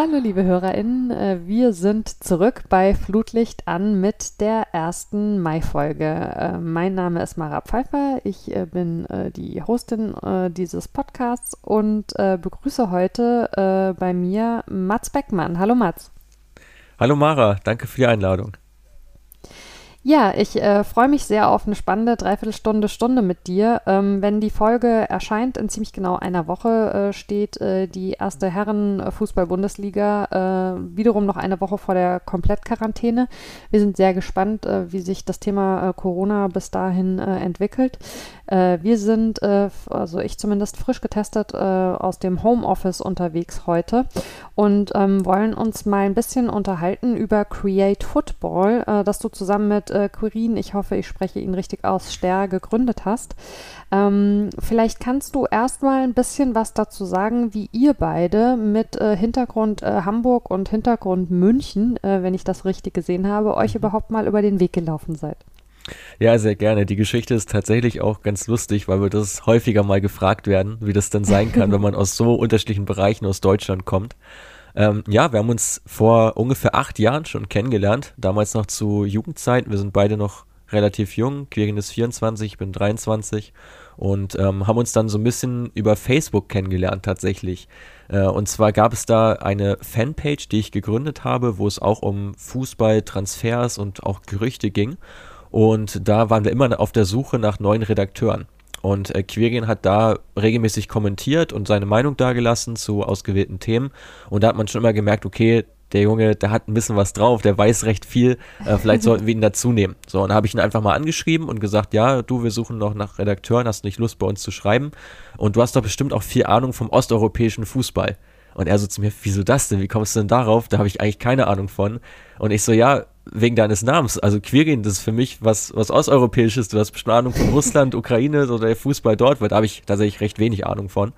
Hallo, liebe HörerInnen. Äh, wir sind zurück bei Flutlicht an mit der ersten Mai-Folge. Äh, mein Name ist Mara Pfeiffer. Ich äh, bin die Hostin dieses Podcasts und begrüße heute bei mir Mats Beckmann. Hallo, Mats. Hallo, Mara. Danke für die Einladung. Ja, ich äh, freue mich sehr auf eine spannende Dreiviertelstunde, Stunde mit dir. Ähm, wenn die Folge erscheint, in ziemlich genau einer Woche äh, steht äh, die erste Herren-Fußball-Bundesliga äh, wiederum noch eine Woche vor der Komplettquarantäne. Wir sind sehr gespannt, äh, wie sich das Thema äh, Corona bis dahin entwickelt. wir sind, also ich zumindest frisch getestet, aus dem Homeoffice unterwegs heute und ähm, wollen uns mal ein bisschen unterhalten über Create Football, das du zusammen mit äh, Quirin, ich hoffe, ich spreche ihn richtig aus, Ster gegründet hast. Ähm, vielleicht kannst du erstmal ein bisschen was dazu sagen, wie ihr beide mit äh, Hintergrund äh, Hamburg und Hintergrund München, äh, wenn ich das richtig gesehen habe, euch mhm. überhaupt mal über den Weg gelaufen seid. Ja, sehr gerne. Die Geschichte ist tatsächlich auch ganz lustig, weil wir das häufiger mal gefragt werden, wie das denn sein kann, wenn man aus so unterschiedlichen Bereichen aus Deutschland kommt. Ähm, ja, wir haben uns vor ungefähr acht Jahren schon kennengelernt, damals noch zu Jugendzeiten. Wir sind beide noch relativ jung. Quirin ist 24, ich bin 23 und ähm, haben uns dann so ein bisschen über Facebook kennengelernt tatsächlich. Äh, und zwar gab es da eine Fanpage, die ich gegründet habe, wo es auch um Fußball, Transfers und auch Gerüchte ging. Und da waren wir immer auf der Suche nach neuen Redakteuren. Und äh, Quirin hat da regelmäßig kommentiert und seine Meinung dargelassen zu ausgewählten Themen. Und da hat man schon immer gemerkt, okay, der Junge, der hat ein bisschen was drauf, der weiß recht viel, äh, vielleicht sollten wir ihn dazu nehmen. So, und da habe ich ihn einfach mal angeschrieben und gesagt, ja, du, wir suchen noch nach Redakteuren, hast du nicht Lust bei uns zu schreiben? Und du hast doch bestimmt auch viel Ahnung vom osteuropäischen Fußball. Und er so zu mir, wieso das denn? Wie kommst du denn darauf? Da habe ich eigentlich keine Ahnung von. Und ich so, ja, wegen deines Namens. Also Quirin, das ist für mich was, was Osteuropäisches. Du hast bestimmt Ahnung von Russland, Ukraine oder der Fußball dort, weil da habe ich tatsächlich recht wenig Ahnung von.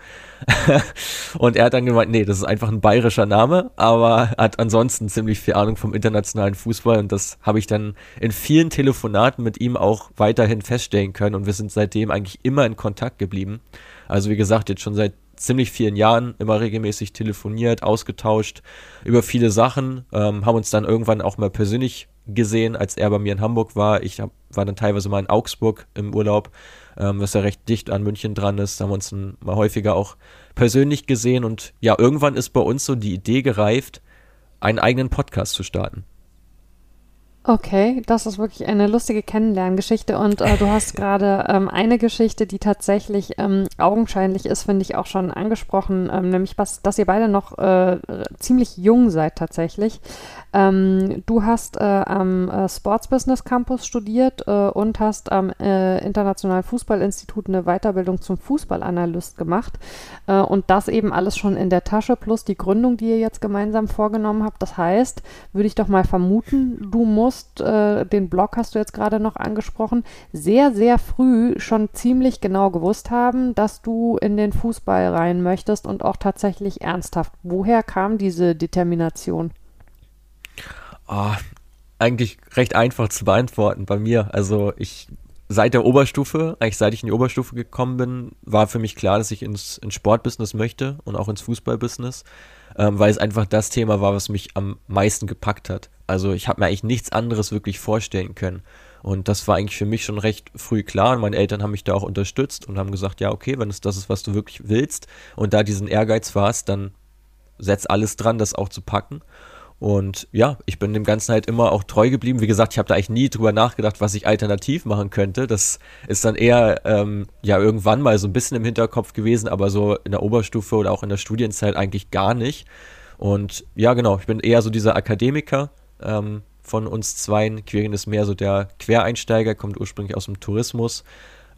und er hat dann gemeint, nee, das ist einfach ein bayerischer Name, aber hat ansonsten ziemlich viel Ahnung vom internationalen Fußball und das habe ich dann in vielen Telefonaten mit ihm auch weiterhin feststellen können und wir sind seitdem eigentlich immer in Kontakt geblieben. Also wie gesagt, jetzt schon seit ziemlich vielen Jahren immer regelmäßig telefoniert, ausgetauscht über viele Sachen, ähm, haben uns dann irgendwann auch mal persönlich gesehen, als er bei mir in Hamburg war. Ich hab, war dann teilweise mal in Augsburg im Urlaub, ähm, was ja recht dicht an München dran ist. Da haben wir uns dann mal häufiger auch persönlich gesehen und ja, irgendwann ist bei uns so die Idee gereift, einen eigenen Podcast zu starten. Okay, das ist wirklich eine lustige Kennenlerngeschichte und äh, du hast gerade ähm, eine Geschichte, die tatsächlich ähm, augenscheinlich ist, finde ich auch schon angesprochen, ähm, nämlich was, dass ihr beide noch äh, ziemlich jung seid tatsächlich. Ähm, du hast äh, am äh, Sports Business Campus studiert äh, und hast am äh, Internationalen Fußballinstitut eine Weiterbildung zum Fußballanalyst gemacht und das eben alles schon in der Tasche plus die Gründung, die ihr jetzt gemeinsam vorgenommen habt. Das heißt, würde ich doch mal vermuten, du musst musst, äh, den Blog hast du jetzt gerade noch angesprochen, sehr, sehr früh schon ziemlich genau gewusst haben, dass du in den Fußball rein möchtest und auch tatsächlich ernsthaft. Woher kam diese Determination? Oh, eigentlich recht einfach zu beantworten bei mir. Also ich seit der Oberstufe, eigentlich seit ich in die Oberstufe gekommen bin, war für mich klar, dass ich ins, ins Sportbusiness möchte und auch ins Fußballbusiness, ähm, weil es einfach das Thema war, was mich am meisten gepackt hat. Also ich habe mir eigentlich nichts anderes wirklich vorstellen können. Und das war eigentlich für mich schon recht früh klar. Und meine Eltern haben mich da auch unterstützt und haben gesagt, ja, okay, wenn es das ist, was du wirklich willst und da diesen Ehrgeiz warst, dann setz alles dran, das auch zu packen. Und ja, ich bin dem Ganzen halt immer auch treu geblieben. Wie gesagt, ich habe da eigentlich nie drüber nachgedacht, was ich alternativ machen könnte. Das ist dann eher ähm, ja irgendwann mal so ein bisschen im Hinterkopf gewesen, aber so in der Oberstufe oder auch in der Studienzeit eigentlich gar nicht. Und ja, genau, ich bin eher so dieser Akademiker, ähm, von uns zweien. Quirin ist mehr so der Quereinsteiger, kommt ursprünglich aus dem Tourismus,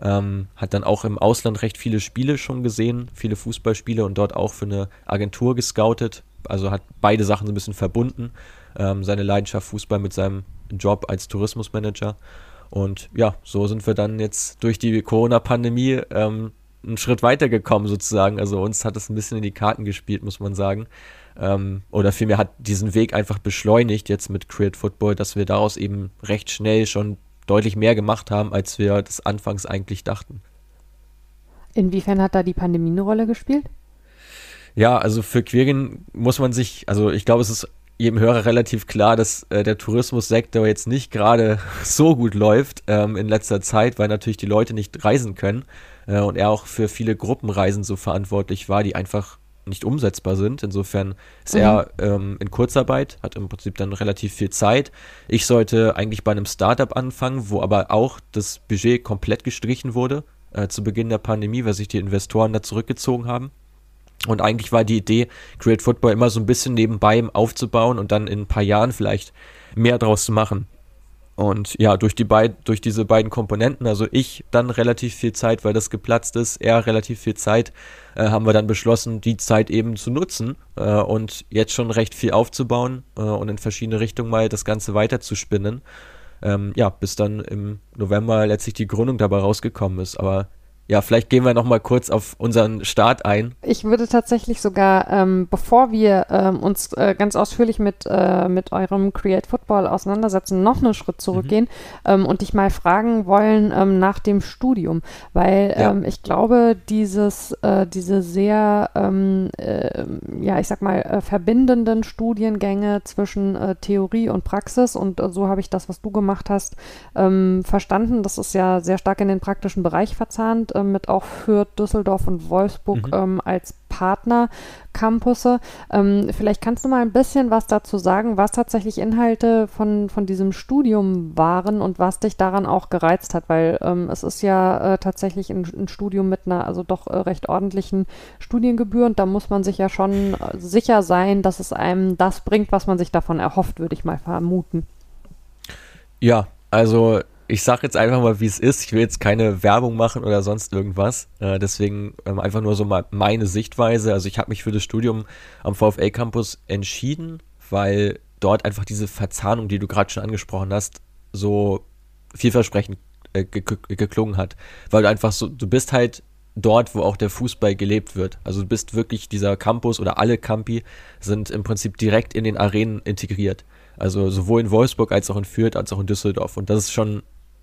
ähm, hat dann auch im Ausland recht viele Spiele schon gesehen, viele Fußballspiele und dort auch für eine Agentur gescoutet. Also hat beide Sachen so ein bisschen verbunden. Ähm, seine Leidenschaft Fußball mit seinem Job als Tourismusmanager. Und ja, so sind wir dann jetzt durch die Corona-Pandemie ähm, einen Schritt weitergekommen sozusagen. Also uns hat es ein bisschen in die Karten gespielt, muss man sagen. Ähm, oder vielmehr hat diesen Weg einfach beschleunigt jetzt mit Create Football, dass wir daraus eben recht schnell schon deutlich mehr gemacht haben, als wir das anfangs eigentlich dachten. Inwiefern hat da die Pandemie eine Rolle gespielt? Ja, also für Quirin muss man sich, also ich glaube, es ist jedem Hörer relativ klar, dass äh, der Tourismussektor jetzt nicht gerade so gut läuft ähm, in letzter Zeit, weil natürlich die Leute nicht reisen können äh, und er auch für viele Gruppenreisen so verantwortlich war, die einfach nicht umsetzbar sind. Insofern ist mhm. er ähm, in Kurzarbeit, hat im Prinzip dann relativ viel Zeit. Ich sollte eigentlich bei einem Startup anfangen, wo aber auch das Budget komplett gestrichen wurde äh, zu Beginn der Pandemie, weil sich die Investoren da zurückgezogen haben. Und eigentlich war die Idee, Create Football immer so ein bisschen nebenbei aufzubauen und dann in ein paar Jahren vielleicht mehr draus zu machen. Und ja, durch, die beid, durch diese beiden Komponenten, also ich dann relativ viel Zeit, weil das geplatzt ist, er relativ viel Zeit, äh, haben wir dann beschlossen, die Zeit eben zu nutzen äh, und jetzt schon recht viel aufzubauen äh, und in verschiedene Richtungen mal das Ganze weiter zu spinnen. Ähm, ja, bis dann im November letztlich die Gründung dabei rausgekommen ist. Aber ja, vielleicht gehen wir noch mal kurz auf unseren Start ein. Ich würde tatsächlich sogar, ähm, bevor wir ähm, uns äh, ganz ausführlich mit, äh, mit eurem Create Football auseinandersetzen, noch einen Schritt zurückgehen mhm. ähm, und dich mal fragen wollen ähm, nach dem Studium, weil ja. Ähm, ich glaube, dieses, äh, diese sehr, ähm, äh, ja, ich sag mal, äh, verbindenden Studiengänge zwischen äh, Theorie und Praxis und so habe ich das, was du gemacht hast, verstanden. Das ist ja sehr stark in den praktischen Bereich verzahnt äh, mit auch Fürth, Düsseldorf und Wolfsburg mhm. ähm, als Partner-Campusse. Ähm, vielleicht kannst du mal ein bisschen was dazu sagen, was tatsächlich Inhalte von, von diesem Studium waren und was dich daran auch gereizt hat, weil ähm, es ist ja äh, tatsächlich ein, ein, Studium mit einer also doch äh, recht ordentlichen Studiengebühr und da muss man sich ja schon äh, sicher sein, dass es einem das bringt, was man sich davon erhofft, würde ich mal vermuten. Ja, also ich sage jetzt einfach mal, wie es ist. Ich will jetzt keine Werbung machen oder sonst irgendwas. Äh, deswegen ähm, einfach nur so mal meine Sichtweise. Also ich habe mich für das Studium am VfL Campus entschieden, weil dort einfach diese Verzahnung, die du gerade schon angesprochen hast, so vielversprechend äh, geklungen hat. Weil du einfach so, du bist halt dort, wo auch der Fußball gelebt wird. Also du bist wirklich dieser Campus oder alle Campi sind im Prinzip direkt in den Arenen integriert. Also sowohl in Wolfsburg als auch in Fürth als auch in Düsseldorf. Und das ist schon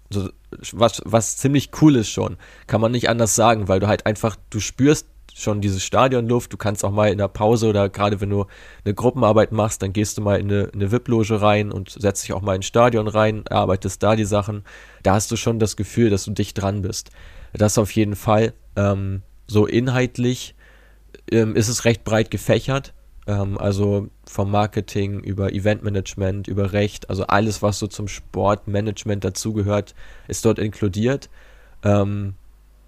so, was, was ziemlich cool ist schon. Kann man nicht anders sagen, weil du halt einfach, du spürst schon diese Stadionluft, du kannst auch mal in der Pause oder gerade wenn du eine Gruppenarbeit machst, dann gehst du mal in eine, eine VIP-Loge rein und setzt dich auch mal ins Stadion rein, arbeitest da die Sachen. Da hast du schon das Gefühl, dass du dicht dran bist. Das auf jeden Fall. Ähm, so inhaltlich ähm, ist es recht breit gefächert. Ähm, also vom Marketing über Eventmanagement, über Recht, also alles, was so zum Sportmanagement dazugehört, ist dort inkludiert. Ähm,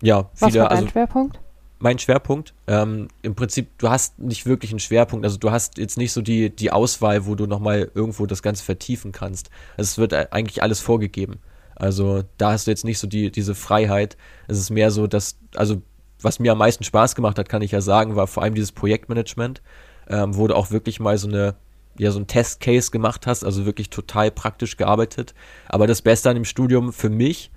ja, viele, was war dein also, Schwerpunkt? Mein Schwerpunkt, ähm, im Prinzip, du hast nicht wirklich einen Schwerpunkt, also du hast jetzt nicht so die, die Auswahl, wo du nochmal irgendwo das Ganze vertiefen kannst. Also es wird eigentlich alles vorgegeben. Also da hast du jetzt nicht so die, diese Freiheit. Es ist mehr so, dass, also was mir am meisten Spaß gemacht hat, kann ich ja sagen, war vor allem dieses Projektmanagement ähm, wo du auch wirklich mal so eine ja so ein Testcase gemacht hast, also wirklich total praktisch gearbeitet. Aber das Beste an dem Studium für mich,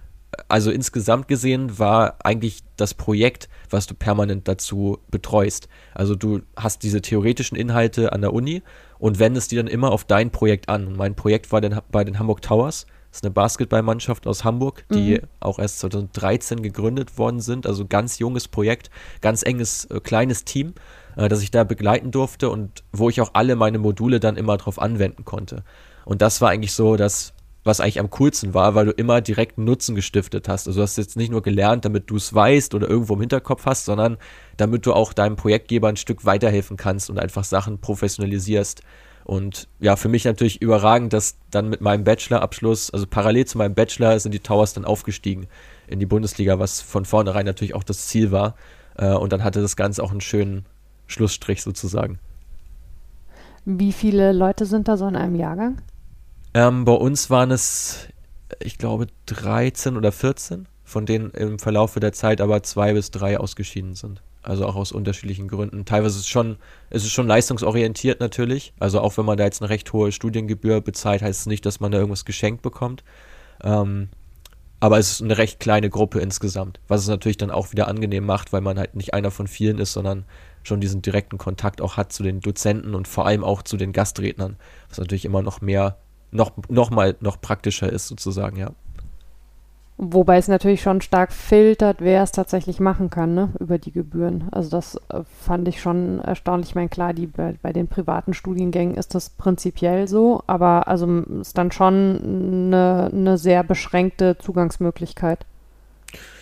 also insgesamt gesehen, war eigentlich das Projekt, was du permanent dazu betreust. Also du hast diese theoretischen Inhalte an der Uni und wendest die dann immer auf dein Projekt an. Und mein Projekt war dann bei den Hamburg Towers. Das ist eine Basketballmannschaft aus Hamburg, die mhm. auch erst 2013 gegründet worden sind. Also ganz junges Projekt, ganz enges, äh, kleines Team äh, dass ich da begleiten durfte und wo ich auch alle meine Module dann immer drauf anwenden konnte. Und das war eigentlich so das, was eigentlich am coolsten war, weil du immer direkt Nutzen gestiftet hast. Also du hast jetzt nicht nur gelernt, damit du es weißt oder irgendwo im Hinterkopf hast, sondern damit du auch deinem Projektgeber ein Stück weiterhelfen kannst und einfach Sachen professionalisierst. Und ja, für mich natürlich überragend, dass dann mit meinem Bachelorabschluss, also parallel zu meinem Bachelor, sind die Towers dann aufgestiegen in die Bundesliga, was von vornherein natürlich auch das Ziel war. Äh, und dann hatte das Ganze auch einen schönen, Schlussstrich sozusagen. Wie viele Leute sind da so in einem Jahrgang? Ähm, bei uns waren es, ich glaube, 13 oder 14, von denen im Verlauf der Zeit aber zwei bis drei ausgeschieden sind. Also auch aus unterschiedlichen Gründen. Teilweise ist es schon, ist es schon leistungsorientiert natürlich. Also auch wenn man da jetzt eine recht hohe Studiengebühr bezahlt, heißt es nicht, dass man da irgendwas geschenkt bekommt. Ähm, aber es ist eine recht kleine Gruppe insgesamt, was es natürlich dann auch wieder angenehm macht, weil man halt nicht einer von vielen ist, sondern schon diesen direkten Kontakt auch hat zu den Dozenten und vor allem auch zu den Gastrednern, was natürlich immer noch mehr, noch, noch mal noch praktischer ist sozusagen, ja. Wobei es natürlich schon stark filtert, wer es tatsächlich machen kann, ne, über die Gebühren. Also das äh, fand ich schon erstaunlich. Ich meine, klar, die, bei, bei, den privaten Studiengängen ist das prinzipiell so, aber also ist dann schon eine, eine sehr beschränkte Zugangsmöglichkeit.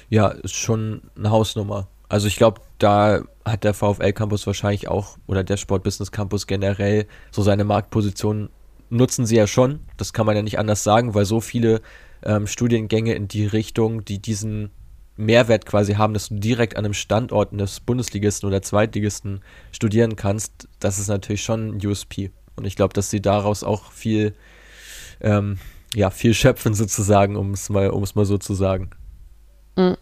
Ja, ist schon eine Hausnummer. Also ich glaube, da hat der VfL Campus wahrscheinlich auch oder der Sport Business Campus generell so seine Marktposition nutzen sie ja schon. Das kann man ja nicht anders sagen, weil so viele ähm, Studiengänge in die Richtung, die diesen Mehrwert quasi haben, dass du direkt an einem Standort eines Bundesligisten oder Zweitligisten studieren kannst, das ist natürlich schon ein USP. Und ich glaube, dass sie daraus auch viel, ähm, ja, viel schöpfen sozusagen, um es mal, um es mal so zu sagen. Mhm.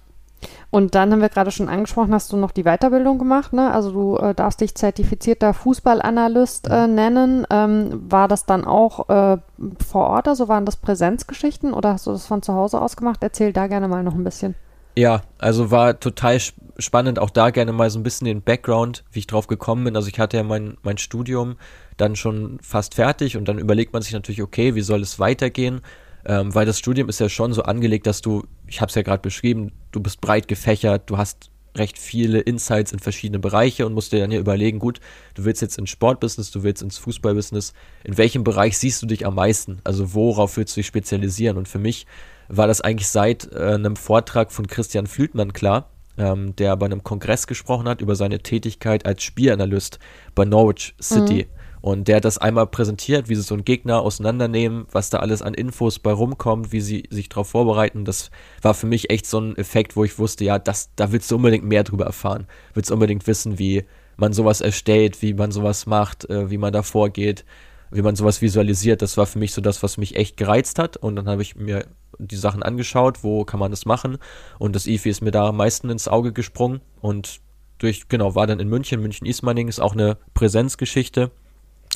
Und dann haben wir gerade schon angesprochen, hast du noch die Weiterbildung gemacht, ne? Also du äh, darfst dich zertifizierter Fußballanalyst äh, nennen. Ähm, war das dann auch äh, vor Ort, also waren das Präsenzgeschichten oder hast du das von zu Hause aus gemacht? Erzähl da gerne mal noch ein bisschen. Ja, also war total spannend, auch da gerne mal so ein bisschen den Background, wie ich drauf gekommen bin. Also ich hatte ja mein, mein Studium dann schon fast fertig und dann überlegt man sich natürlich, okay, wie soll es weitergehen? Ähm, weil das Studium ist ja schon so angelegt, dass du, ich habe es ja gerade beschrieben, du bist breit gefächert, du hast recht viele Insights in verschiedene Bereiche und musst dir dann hier überlegen, gut, du willst jetzt ins Sportbusiness, du willst ins Fußballbusiness, in welchem Bereich siehst du dich am meisten? Also worauf willst du dich spezialisieren? Und für mich war das eigentlich seit äh, einem Vortrag von Christian Flütmann klar, ähm, der bei einem Kongress gesprochen hat über seine Tätigkeit als Spielanalyst bei Norwich City. Mhm. Und der hat das einmal präsentiert, wie sie so einen Gegner auseinandernehmen, was da alles an Infos bei rumkommt, wie sie sich darauf vorbereiten. Das war für mich echt so ein Effekt, wo ich wusste, ja, das, da willst du unbedingt mehr drüber erfahren. Willst du unbedingt wissen, wie man sowas erstellt, wie man sowas macht, äh, wie man da vorgeht, wie man sowas visualisiert. Das war für mich so das, was mich echt gereizt hat. Und dann habe ich mir die Sachen angeschaut, wo kann man das machen. Und das IFI ist mir da am meisten ins Auge gesprungen. Und durch, genau, war dann in München. München-Ismaning ist auch eine Präsenzgeschichte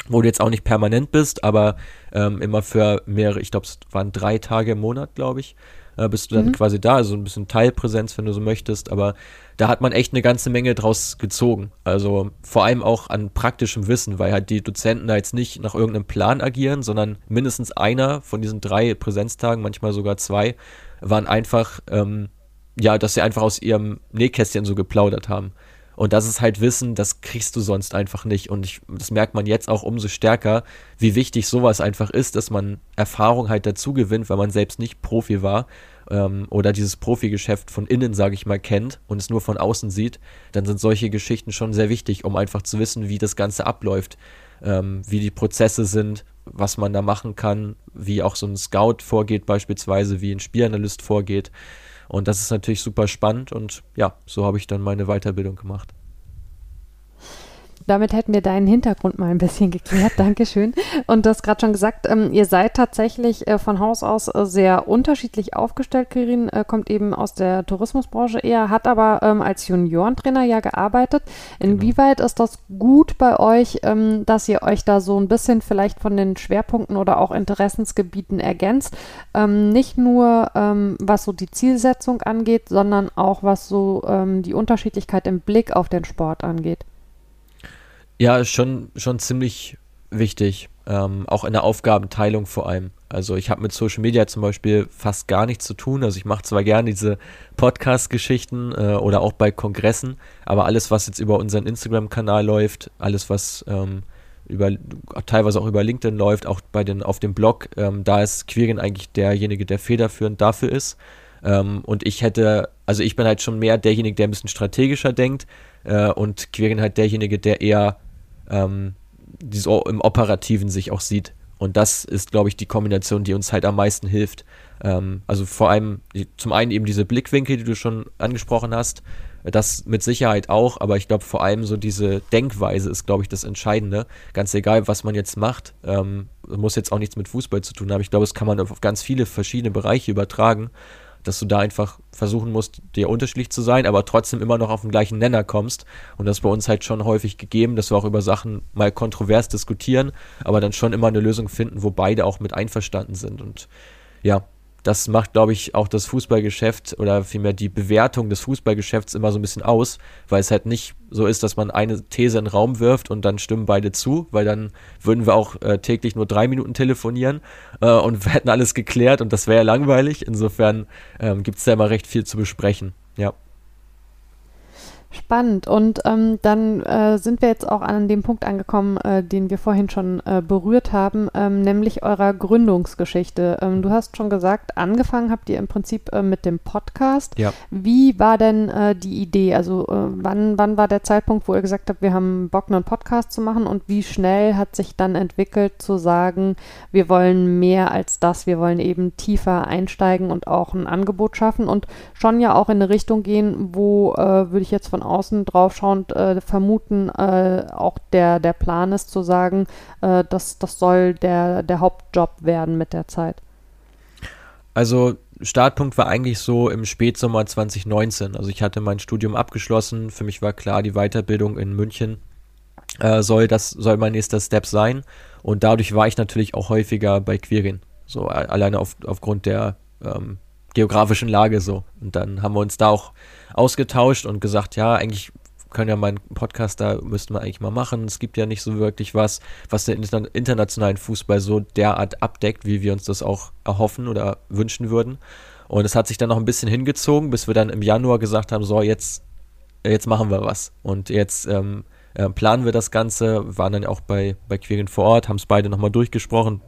wo du jetzt auch nicht permanent bist, aber ähm, immer für mehrere, ich glaube, es waren drei Tage im Monat, glaube ich, äh, bist du dann mhm. quasi da, also ein bisschen Teilpräsenz, wenn du so möchtest, aber da hat man echt eine ganze Menge draus gezogen. Also vor allem auch an praktischem Wissen, weil halt die Dozenten da jetzt nicht nach irgendeinem Plan agieren, sondern mindestens einer von diesen drei Präsenztagen, manchmal sogar zwei, waren einfach, ähm, ja, dass sie einfach aus ihrem Nähkästchen so geplaudert haben. Und das ist halt Wissen, das kriegst du sonst einfach nicht. Und ich, das merkt man jetzt auch umso stärker, wie wichtig sowas einfach ist, dass man Erfahrung halt dazu gewinnt, weil man selbst nicht Profi war ähm, oder dieses Profigeschäft von innen, sage ich mal, kennt und es nur von außen sieht. Dann sind solche Geschichten schon sehr wichtig, um einfach zu wissen, wie das Ganze abläuft, ähm, wie die Prozesse sind, was man da machen kann, wie auch so ein Scout vorgeht beispielsweise, wie ein Spielanalyst vorgeht. Und das ist natürlich super spannend und ja, so habe ich dann meine Weiterbildung gemacht. Damit hätten wir deinen Hintergrund mal ein bisschen geklärt. Dankeschön. Und du hast gerade schon gesagt, ähm, ihr seid tatsächlich äh, von Haus aus äh, sehr unterschiedlich aufgestellt. Kirin äh, kommt eben aus der Tourismusbranche eher, hat aber ähm, als Juniorentrainer ja gearbeitet. Genau. Inwieweit genau. ist das gut bei euch, ähm, dass ihr euch da so ein bisschen vielleicht von den Schwerpunkten oder auch Interessensgebieten ergänzt? Ähm, nicht nur ähm, was so die Zielsetzung angeht, sondern auch was so ähm, die Unterschiedlichkeit im Blick auf den Sport angeht. Ja, schon, schon ziemlich wichtig. Ähm, auch in der Aufgabenteilung vor allem. Also ich habe mit Social Media zum Beispiel fast gar nichts zu tun. Also ich mache zwar gerne diese Podcast-Geschichten äh, oder auch bei Kongressen, aber alles, was jetzt über unseren Instagram-Kanal läuft, alles, was ähm, über teilweise auch über LinkedIn läuft, auch bei den auf dem Blog, ähm, da ist Quirin eigentlich derjenige, der federführend dafür ist. Ähm, und ich hätte, also ich bin halt schon mehr derjenige, der ein bisschen strategischer denkt äh, und Quirin halt derjenige, der eher ähm, dieses im Operativen sich auch sieht. Und das ist, glaube ich, die Kombination, die uns halt am meisten hilft. Ähm, also vor allem zum einen eben diese Blickwinkel, die du schon angesprochen hast, das mit Sicherheit auch, aber ich glaube vor allem so diese Denkweise ist, glaube ich, das Entscheidende. Ganz egal, was man jetzt macht, ähm, muss jetzt auch nichts mit Fußball zu tun haben. Ich glaube, das kann man auf ganz viele verschiedene Bereiche übertragen dass du da einfach versuchen musst, dir unterschiedlich zu sein, aber trotzdem immer noch auf den gleichen Nenner kommst. Und das ist bei uns halt schon häufig gegeben, dass wir auch über Sachen mal kontrovers diskutieren, aber dann schon immer eine Lösung finden, wo beide auch mit einverstanden sind. Und ja, das macht, glaube ich, auch das Fußballgeschäft oder vielmehr die Bewertung des Fußballgeschäfts immer so ein bisschen aus, weil es halt nicht so ist, dass man eine These in den Raum wirft und dann stimmen beide zu, weil dann würden wir auch äh, täglich nur drei Minuten telefonieren äh, und wir hätten alles geklärt und das wäre ja langweilig. Insofern ähm, gibt es da immer recht viel zu besprechen. Ja. Spannend. Und ähm, dann äh, sind wir jetzt auch an dem Punkt angekommen, äh, den wir vorhin schon äh, berührt haben, ähm, nämlich eurer Gründungsgeschichte. Ähm, du hast schon gesagt, angefangen habt ihr im Prinzip äh, mit dem Podcast. Ja. Wie war denn äh, die Idee? Also äh, wann, wann war der Zeitpunkt, wo ihr gesagt habt, wir haben Bock, einen Podcast zu machen? Und wie schnell hat sich dann entwickelt zu sagen, wir wollen mehr als das, wir wollen eben tiefer einsteigen und auch ein Angebot schaffen und schon ja auch in eine Richtung gehen, wo, würde ich jetzt von außen draufschauend äh, vermuten, äh, auch der, der Plan ist zu sagen, äh, dass das soll der, der Hauptjob werden mit der Zeit? Also Startpunkt war eigentlich so im Spätsommer 2019. Also ich hatte mein Studium abgeschlossen. Für mich war klar, die Weiterbildung in München äh, soll das soll mein nächster Step sein. Und dadurch war ich natürlich auch häufiger bei Quirin. So alleine auf, aufgrund der ähm, geografischen Lage so. Und dann haben wir uns da auch ausgetauscht und gesagt, ja, eigentlich können ja meinen Podcast da müssten wir eigentlich mal machen. Es gibt ja nicht so wirklich was, was den internationalen Fußball so derart abdeckt, wie wir uns das auch erhoffen oder wünschen würden. Und es hat sich dann noch ein bisschen hingezogen, bis wir dann im Januar gesagt haben, so jetzt, jetzt machen wir was. Und jetzt ähm, äh, planen wir das Ganze, waren dann auch bei, bei Quirin vor Ort, haben es beide nochmal durchgesprochen.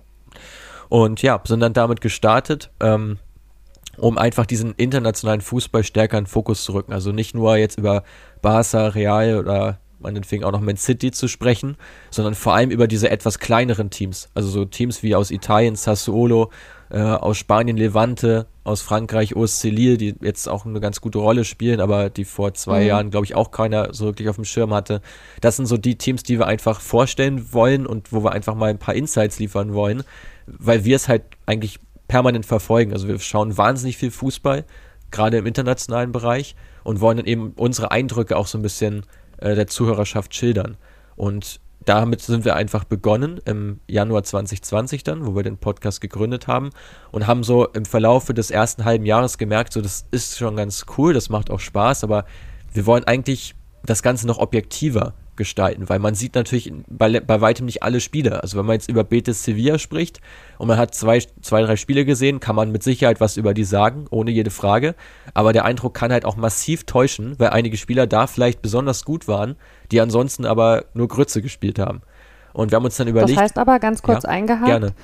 Und ja, sind dann damit gestartet. Ähm, um einfach diesen internationalen Fußball stärker in Fokus zu rücken. Also nicht nur jetzt über Barca, Real oder meinetwegen auch noch Man City zu sprechen, sondern vor allem über diese etwas kleineren Teams. Also so Teams wie aus Italien, Sassuolo, äh, aus Spanien, Levante, aus Frankreich, OSC Lille, die jetzt auch eine ganz gute Rolle spielen, aber die vor zwei mhm. Jahren, glaube ich, auch keiner so wirklich auf dem Schirm hatte. Das sind so die Teams, die wir einfach vorstellen wollen und wo wir einfach mal ein paar Insights liefern wollen, weil wir es halt eigentlich permanent verfolgen. Also wir schauen wahnsinnig viel Fußball, gerade im internationalen Bereich und wollen dann eben unsere Eindrücke auch so ein bisschen äh, der Zuhörerschaft schildern. Und damit sind wir einfach begonnen im Januar 2020 dann, wo wir den Podcast gegründet haben und haben so im Verlaufe des ersten halben Jahres gemerkt, so das ist schon ganz cool, das macht auch Spaß, aber wir wollen eigentlich das Ganze noch objektiver gestalten, weil man sieht natürlich bei, bei weitem nicht alle Spiele. Also wenn man jetzt über Betis Sevilla spricht und man hat zwei, zwei, drei Spiele gesehen, kann man mit Sicherheit was über die sagen, ohne jede Frage. Aber der Eindruck kann halt auch massiv täuschen, weil einige Spieler da vielleicht besonders gut waren, die ansonsten aber nur Grütze gespielt haben. Und wir haben uns dann überlegt. Das heißt aber ganz kurz ja, eingehakt. Gerne.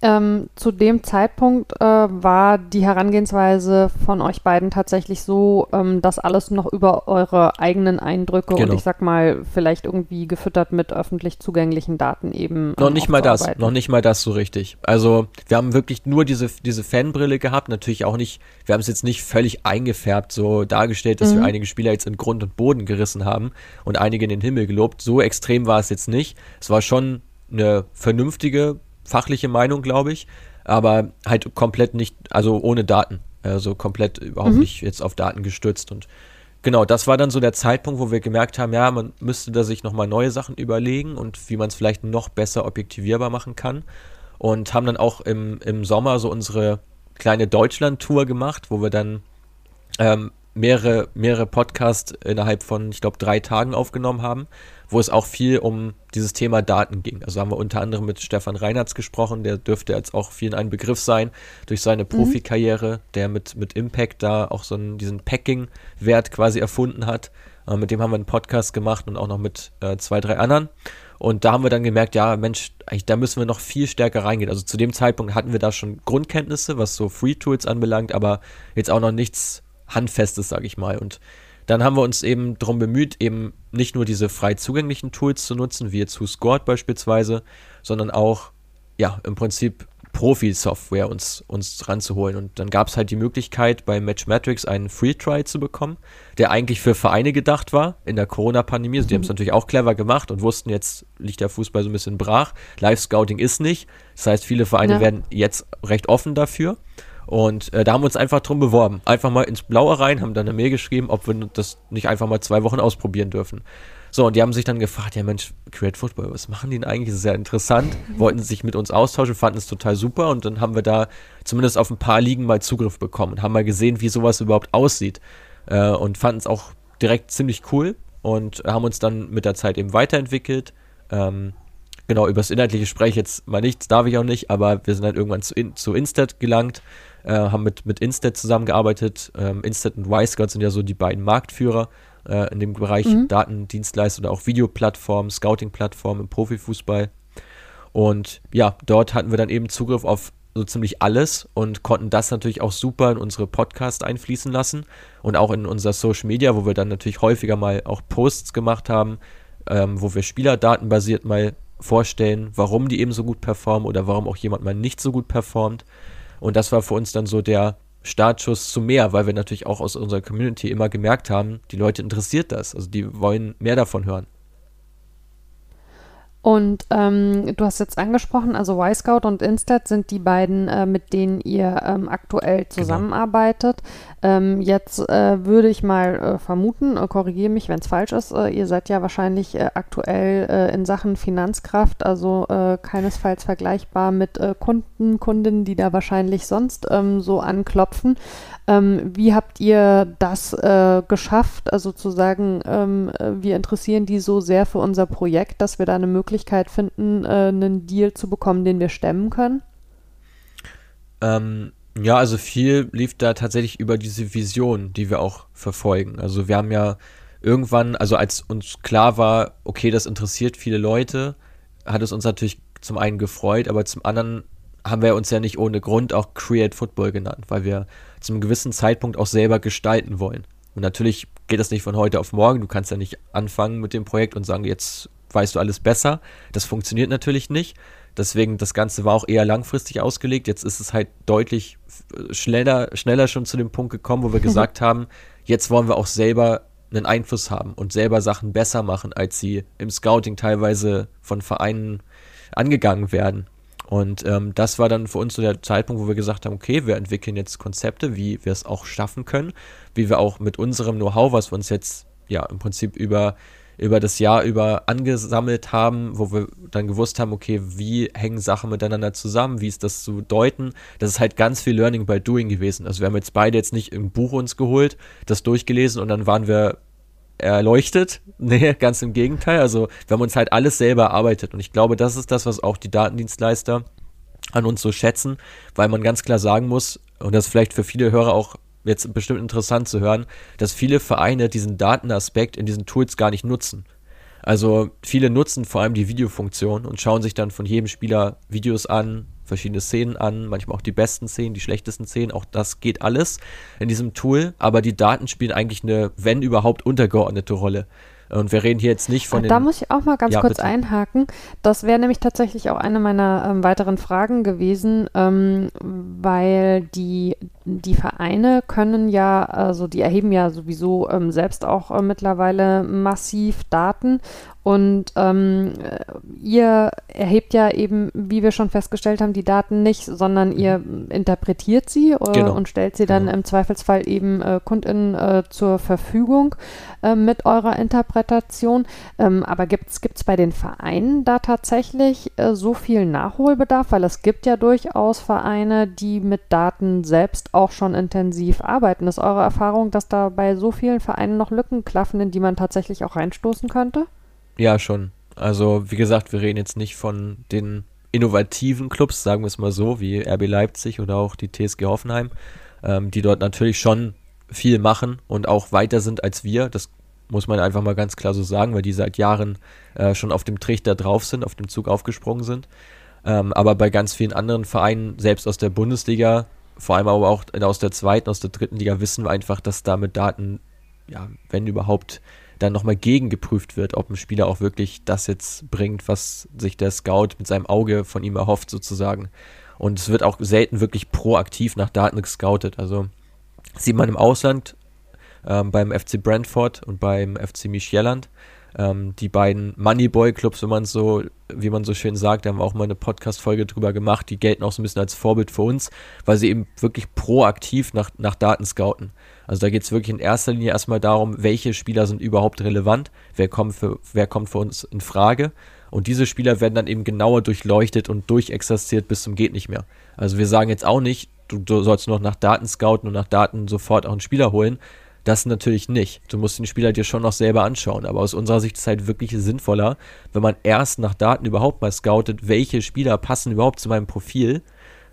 Ähm, zu dem Zeitpunkt äh, war die Herangehensweise von euch beiden tatsächlich so, ähm, dass alles noch über eure eigenen Eindrücke genau. und ich sag mal, vielleicht irgendwie gefüttert mit öffentlich zugänglichen Daten eben. Ähm, noch nicht mal das, noch nicht mal das so richtig. Also wir haben wirklich nur diese, diese Fanbrille gehabt, natürlich auch nicht, wir haben es jetzt nicht völlig eingefärbt, so dargestellt, dass mhm. wir einige Spieler jetzt in Grund und Boden gerissen haben und einige in den Himmel gelobt. So extrem war es jetzt nicht. Es war schon eine vernünftige fachliche Meinung, glaube ich, aber halt komplett nicht, also ohne Daten. Also komplett überhaupt mhm. nicht jetzt auf Daten gestützt. Und genau, das war dann so der Zeitpunkt, wo wir gemerkt haben, ja, man müsste da sich nochmal neue Sachen überlegen und wie man es vielleicht noch besser objektivierbar machen kann. Und haben dann auch im, im Sommer so unsere kleine Deutschland-Tour gemacht, wo wir dann ähm, mehrere, mehrere Podcasts innerhalb von, ich glaube, drei Tagen aufgenommen haben wo es auch viel um dieses Thema Daten ging. Also haben wir unter anderem mit Stefan Reinhardt gesprochen, der dürfte jetzt auch vielen ein Begriff sein, durch seine mhm. Profikarriere, der mit, mit Impact da auch so einen, diesen Packing-Wert quasi erfunden hat. Äh, mit dem haben wir einen Podcast gemacht und auch noch mit äh, zwei, drei anderen. Und da haben wir dann gemerkt, ja, Mensch, eigentlich, da müssen wir noch viel stärker reingehen. Also zu dem Zeitpunkt hatten wir da schon Grundkenntnisse, was so Free Tools anbelangt, aber jetzt auch noch nichts Handfestes, sage ich mal. Und dann haben wir uns eben darum bemüht, eben nicht nur diese frei zugänglichen Tools zu nutzen, wie jetzt WhoScored beispielsweise, sondern auch, ja, im Prinzip Profi-Software uns, uns ranzuholen. Und dann gab es halt die Möglichkeit, bei Matchmetrics einen Free-Try zu bekommen, der eigentlich für Vereine gedacht war in der Corona-Pandemie. Also die haben es mhm. natürlich auch clever gemacht und wussten, jetzt liegt der Fußball so ein bisschen brach. Live-Scouting ist nicht. Das heißt, viele Vereine ja. werden jetzt recht offen dafür. Und äh, da haben wir uns einfach drum beworben. Einfach mal ins Blaue rein, haben dann eine Mail geschrieben, ob wir das nicht einfach mal zwei Wochen ausprobieren dürfen. So, und die haben sich dann gefragt, ja Mensch, Create Football, was machen die denn eigentlich? Das ist sehr interessant. Wollten sich mit uns austauschen, fanden es total super und dann haben wir da zumindest auf ein paar Ligen mal Zugriff bekommen und haben mal gesehen, wie sowas überhaupt aussieht. Äh, und fanden es auch direkt ziemlich cool und haben uns dann mit der Zeit eben weiterentwickelt. Ähm, genau, über das Inhaltliche spreche ich jetzt mal nichts, darf ich auch nicht, aber wir sind dann irgendwann zu, in, zu Instat gelangt, äh, haben mit, mit Instat zusammengearbeitet. Ähm, Instat und Wisecout sind ja so die beiden Marktführer äh, in dem Bereich mhm. Datendienstleister oder auch Videoplattformen, Scouting-Plattformen im Profifußball. Und ja, dort hatten wir dann eben Zugriff auf so ziemlich alles und konnten das natürlich auch super in unsere Podcast einfließen lassen und auch in unser Social Media, wo wir dann natürlich häufiger mal auch Posts gemacht haben, ähm, wo wir Spielerdatenbasiert mal vorstellen, warum die eben so gut performen oder warum auch jemand mal nicht so gut performt. Und das war für uns dann so der Startschuss zu mehr, weil wir natürlich auch aus unserer Community immer gemerkt haben, die Leute interessiert das. Also die wollen mehr davon hören. Und ähm, du hast jetzt angesprochen, also Y-Scout und Instat sind die beiden, äh, mit denen ihr ähm, aktuell genau. zusammenarbeitet. Ähm, jetzt äh, würde ich mal äh, vermuten, äh, korrigiere mich, wenn es falsch ist, äh, ihr seid ja wahrscheinlich äh, aktuell in Sachen Finanzkraft, also keinesfalls vergleichbar mit Kunden, Kundinnen, die da wahrscheinlich sonst ähm, so anklopfen. Ähm, wie habt ihr das äh, geschafft? Also zu sagen, ähm, äh, wir interessieren die so sehr für unser Projekt, dass wir da eine Möglichkeit finden, äh, einen Deal zu bekommen, den wir stemmen können? Ähm, ja, also viel lief da tatsächlich über diese Vision, die wir auch verfolgen. Also wir haben ja irgendwann, also als uns klar war, okay, das interessiert viele Leute, hat es uns natürlich zum einen gefreut, aber zum anderen haben wir uns ja nicht ohne Grund auch Create Football genannt, weil wir zu einem gewissen Zeitpunkt auch selber gestalten wollen. Und natürlich geht das nicht von heute auf morgen. Du kannst ja nicht anfangen mit dem Projekt und sagen, jetzt weißt du alles besser. Das funktioniert natürlich nicht. Deswegen, das Ganze war auch eher langfristig ausgelegt. Jetzt ist es halt deutlich schneller, schneller schon zu dem Punkt gekommen, wo wir gesagt haben, jetzt wollen wir auch selber einen Einfluss haben und selber Sachen besser machen, als sie im Scouting teilweise von Vereinen angegangen werden. Und ähm, das war dann für uns so der Zeitpunkt, wo wir gesagt haben, okay, wir entwickeln jetzt Konzepte, wie wir es auch schaffen können, wie wir auch mit unserem Know-how, was wir uns jetzt ja im Prinzip über über das Jahr über angesammelt haben, wo wir dann gewusst haben, okay, wie hängen Sachen miteinander zusammen, wie ist das zu deuten. Das ist halt ganz viel Learning by Doing gewesen. Also wir haben jetzt beide jetzt nicht im Buch uns geholt, das durchgelesen und dann waren wir erleuchtet. Nee, ganz im Gegenteil. Also wir haben uns halt alles selber erarbeitet. Und ich glaube, das ist das, was auch die Datendienstleister an uns so schätzen, weil man ganz klar sagen muss, und das ist vielleicht für viele Hörer auch jetzt bestimmt interessant zu hören, dass viele Vereine diesen Datenaspekt in diesen Tools gar nicht nutzen. Also viele nutzen vor allem die Videofunktion und schauen sich dann von jedem Spieler Videos an, verschiedene Szenen an, manchmal auch die besten Szenen, die schlechtesten Szenen, auch das geht alles in diesem Tool, aber die Daten spielen eigentlich eine, wenn überhaupt, untergeordnete Rolle. Und wir reden hier jetzt nicht von den. Da muss ich auch mal ganz ja, kurz bitte. einhaken. Das wäre nämlich tatsächlich auch eine meiner ähm, weiteren Fragen gewesen, ähm, weil die, die Vereine können ja, also die erheben ja sowieso ähm, selbst auch äh, mittlerweile massiv Daten und ähm, ihr erhebt ja eben, wie wir schon festgestellt haben, die Daten nicht, sondern ihr interpretiert sie äh, genau. und stellt sie dann genau. im Zweifelsfall eben äh, KundInnen äh, zur Verfügung äh, mit eurer Interpretation. Ähm, aber gibt es bei den Vereinen da tatsächlich äh, so viel Nachholbedarf? Weil es gibt ja durchaus Vereine, die mit Daten selbst auch schon intensiv arbeiten. Ist eure Erfahrung, dass da bei so vielen Vereinen noch Lücken klaffen, in die man tatsächlich auch reinstoßen könnte? Ja, schon. Also, wie gesagt, wir reden jetzt nicht von den innovativen Clubs, sagen wir es mal so, wie RB Leipzig oder auch die TSG Hoffenheim, ähm, die dort natürlich schon viel machen und auch weiter sind als wir. Das muss man einfach mal ganz klar so sagen, weil die seit Jahren äh, schon auf dem Trichter drauf sind, auf dem Zug aufgesprungen sind. Ähm, aber bei ganz vielen anderen Vereinen, selbst aus der Bundesliga, vor allem aber auch aus der zweiten, aus der dritten Liga, wissen wir einfach, dass da mit Daten, ja, wenn überhaupt, dann nochmal gegengeprüft wird, ob ein Spieler auch wirklich das jetzt bringt, was sich der Scout mit seinem Auge von ihm erhofft, sozusagen. Und es wird auch selten wirklich proaktiv nach Daten gescoutet. Also sieht man im Ausland ähm, beim FC Brentford und beim FC Micheland, Ähm, die beiden Moneyboy-Clubs, wenn man so, wie man so schön sagt, haben auch mal eine Podcast-Folge drüber gemacht, die gelten auch so ein bisschen als Vorbild für uns, weil sie eben wirklich proaktiv nach, nach Daten scouten. Also da geht es wirklich in erster Linie erstmal darum, welche Spieler sind überhaupt relevant, wer kommt für, wer kommt für uns in Frage. Und diese Spieler werden dann eben genauer durchleuchtet und durchexerziert bis zum geht nicht mehr. Also wir sagen jetzt auch nicht, du, du sollst noch nach Daten scouten und nach Daten sofort auch einen Spieler holen. Das natürlich nicht. Du musst den Spieler dir schon noch selber anschauen. Aber aus unserer Sicht ist es halt wirklich sinnvoller, wenn man erst nach Daten überhaupt mal scoutet, welche Spieler passen überhaupt zu meinem Profil,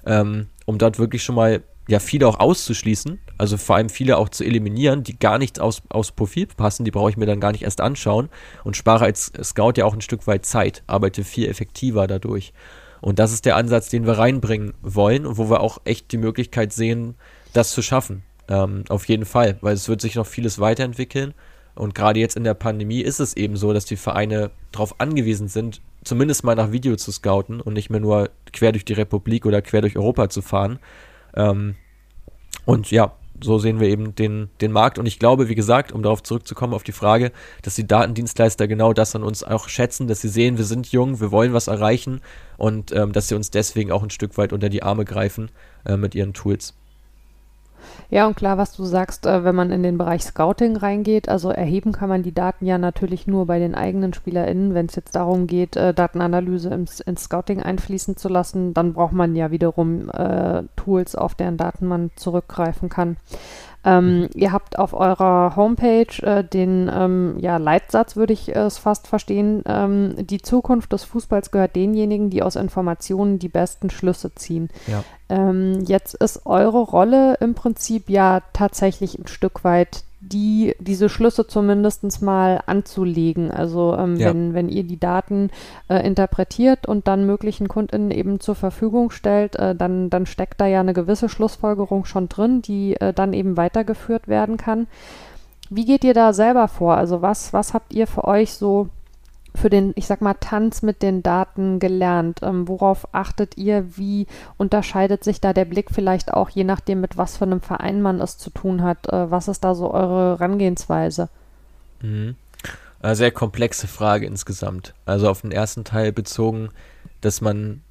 ähm, um dort wirklich schon mal ja viele auch auszuschließen, also vor allem viele auch zu eliminieren, die gar nicht aus, aus Profil passen, die brauche ich mir dann gar nicht erst anschauen und spare als Scout ja auch ein Stück weit Zeit, arbeite viel effektiver dadurch. Und das ist der Ansatz, den wir reinbringen wollen und wo wir auch echt die Möglichkeit sehen, das zu schaffen. Ähm, auf jeden Fall, weil es wird sich noch vieles weiterentwickeln. Und gerade jetzt in der Pandemie ist es eben so, dass die Vereine darauf angewiesen sind, zumindest mal nach Video zu scouten und nicht mehr nur quer durch die Republik oder quer durch Europa zu fahren. Ähm, und ja, so sehen wir eben den, den Markt. Und ich glaube, wie gesagt, um darauf zurückzukommen, auf die Frage, dass die Datendienstleister genau das an uns auch schätzen, dass sie sehen, wir sind jung, wir wollen was erreichen und ähm, dass sie uns deswegen auch ein Stück weit unter die Arme greifen äh, mit ihren Tools. Ja, und klar, was du sagst, äh, wenn man in den Bereich Scouting reingeht, also erheben kann man die Daten ja natürlich nur bei den eigenen SpielerInnen. Wenn es jetzt darum geht, äh, Datenanalyse ins, ins, Scouting einfließen zu lassen, dann braucht man ja wiederum äh, Tools, auf deren Daten man zurückgreifen kann. Ähm, ihr habt auf eurer Homepage äh, den ähm, ja, Leitsatz, würde ich es fast verstehen, ähm, die Zukunft des Fußballs gehört denjenigen, die aus Informationen die besten Schlüsse ziehen. Ja. Ähm, jetzt ist eure Rolle im Prinzip ja tatsächlich ein Stück weit die, diese Schlüsse zumindest mal anzulegen. Also ähm, ja. wenn, wenn ihr die Daten äh, interpretiert und dann möglichen KundInnen eben zur Verfügung stellt, äh, dann, dann steckt da ja eine gewisse Schlussfolgerung schon drin, die äh, dann eben weitergeführt werden kann. Wie geht ihr da selber vor? Also was, was habt ihr für euch so für den, ich sag mal, Tanz mit den Daten gelernt? Ähm, worauf achtet ihr? Wie unterscheidet sich da der Blick vielleicht auch, je nachdem, mit was für einem Verein man es zu tun hat? Äh, was ist da so eure Herangehensweise? Mhm. Eine sehr komplexe Frage insgesamt. Also auf den ersten Teil bezogen, dass man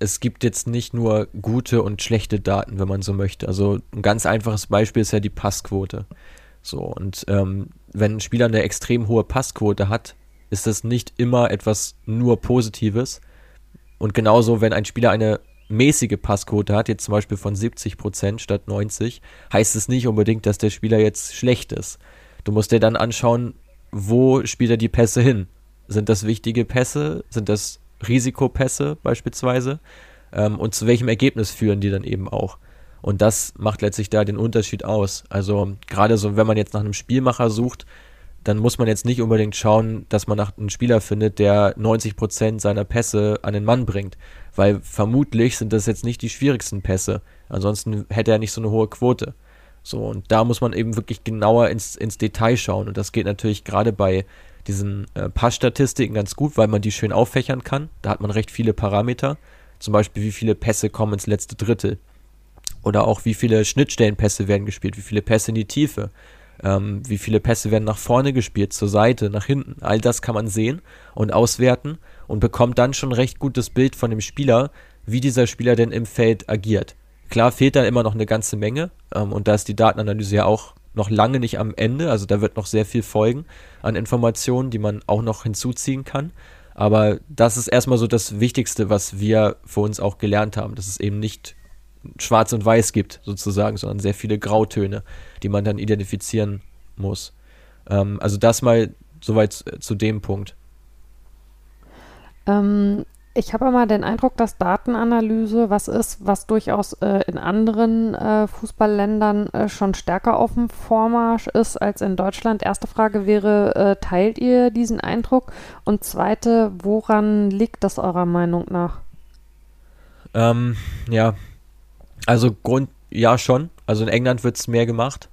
es gibt jetzt nicht nur gute und schlechte Daten, wenn man so möchte. Also ein ganz einfaches Beispiel ist ja die Passquote. So, und ähm, wenn ein Spieler eine extrem hohe Passquote hat, ist das nicht immer etwas nur Positives. Und genauso, wenn ein Spieler eine mäßige Passquote hat, jetzt zum Beispiel von 70% statt 90, heißt es nicht unbedingt, dass der Spieler jetzt schlecht ist. Du musst dir dann anschauen, wo spielt er die Pässe hin? Sind das wichtige Pässe? Sind das Risikopässe beispielsweise? Ähm, und zu welchem Ergebnis führen die dann eben auch? Und das macht letztlich da den Unterschied aus. Also gerade so, wenn man jetzt nach einem Spielmacher sucht, dann muss man jetzt nicht unbedingt schauen, dass man nach einem Spieler findet, der 90% seiner Pässe an den Mann bringt. Weil vermutlich sind das jetzt nicht die schwierigsten Pässe. Ansonsten hätte er nicht so eine hohe Quote. So, und da muss man eben wirklich genauer ins, ins Detail schauen. Und das geht natürlich gerade bei diesen äh, Passstatistiken ganz gut, weil man die schön auffächern kann. Da hat man recht viele Parameter. Zum Beispiel, wie viele Pässe kommen ins letzte Drittel. Oder auch, wie viele Schnittstellenpässe werden gespielt, wie viele Pässe in die Tiefe ähm, wie viele Pässe werden nach vorne gespielt, zur Seite, nach hinten. All das kann man sehen und auswerten und bekommt dann schon recht gutes Bild von dem Spieler, wie dieser Spieler denn im Feld agiert. Klar fehlt dann immer noch eine ganze Menge ähm, und da ist die Datenanalyse ja auch noch lange nicht am Ende, also da wird noch sehr viel folgen an Informationen, die man auch noch hinzuziehen kann. Aber das ist erstmal so das Wichtigste, was wir für uns auch gelernt haben, dass es eben nicht schwarz und weiß gibt, sozusagen, sondern sehr viele Grautöne, die man dann identifizieren muss. Ähm, also das mal soweit zu dem Punkt. Ähm, ich habe immer den Eindruck, dass Datenanalyse was ist, was durchaus äh, in anderen äh, Fußballländern äh, schon stärker auf dem Vormarsch ist als in Deutschland. Erste Frage wäre, äh, teilt ihr diesen Eindruck? Und zweite, woran liegt das eurer Meinung nach? Ähm, ja, also Grund, ja schon. Also in England wird es mehr gemacht,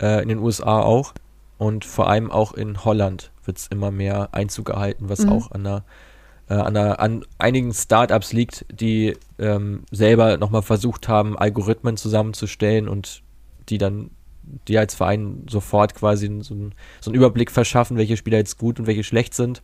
äh, in den USA auch und vor allem auch in Holland wird es immer mehr Einzug gehalten, was mhm. auch an, einer, äh, an, einer, an einigen Startups liegt, die ähm, selber nochmal versucht haben, Algorithmen zusammenzustellen und die dann dir als Verein sofort quasi so, ein, so einen Überblick verschaffen, welche Spieler jetzt gut und welche schlecht sind.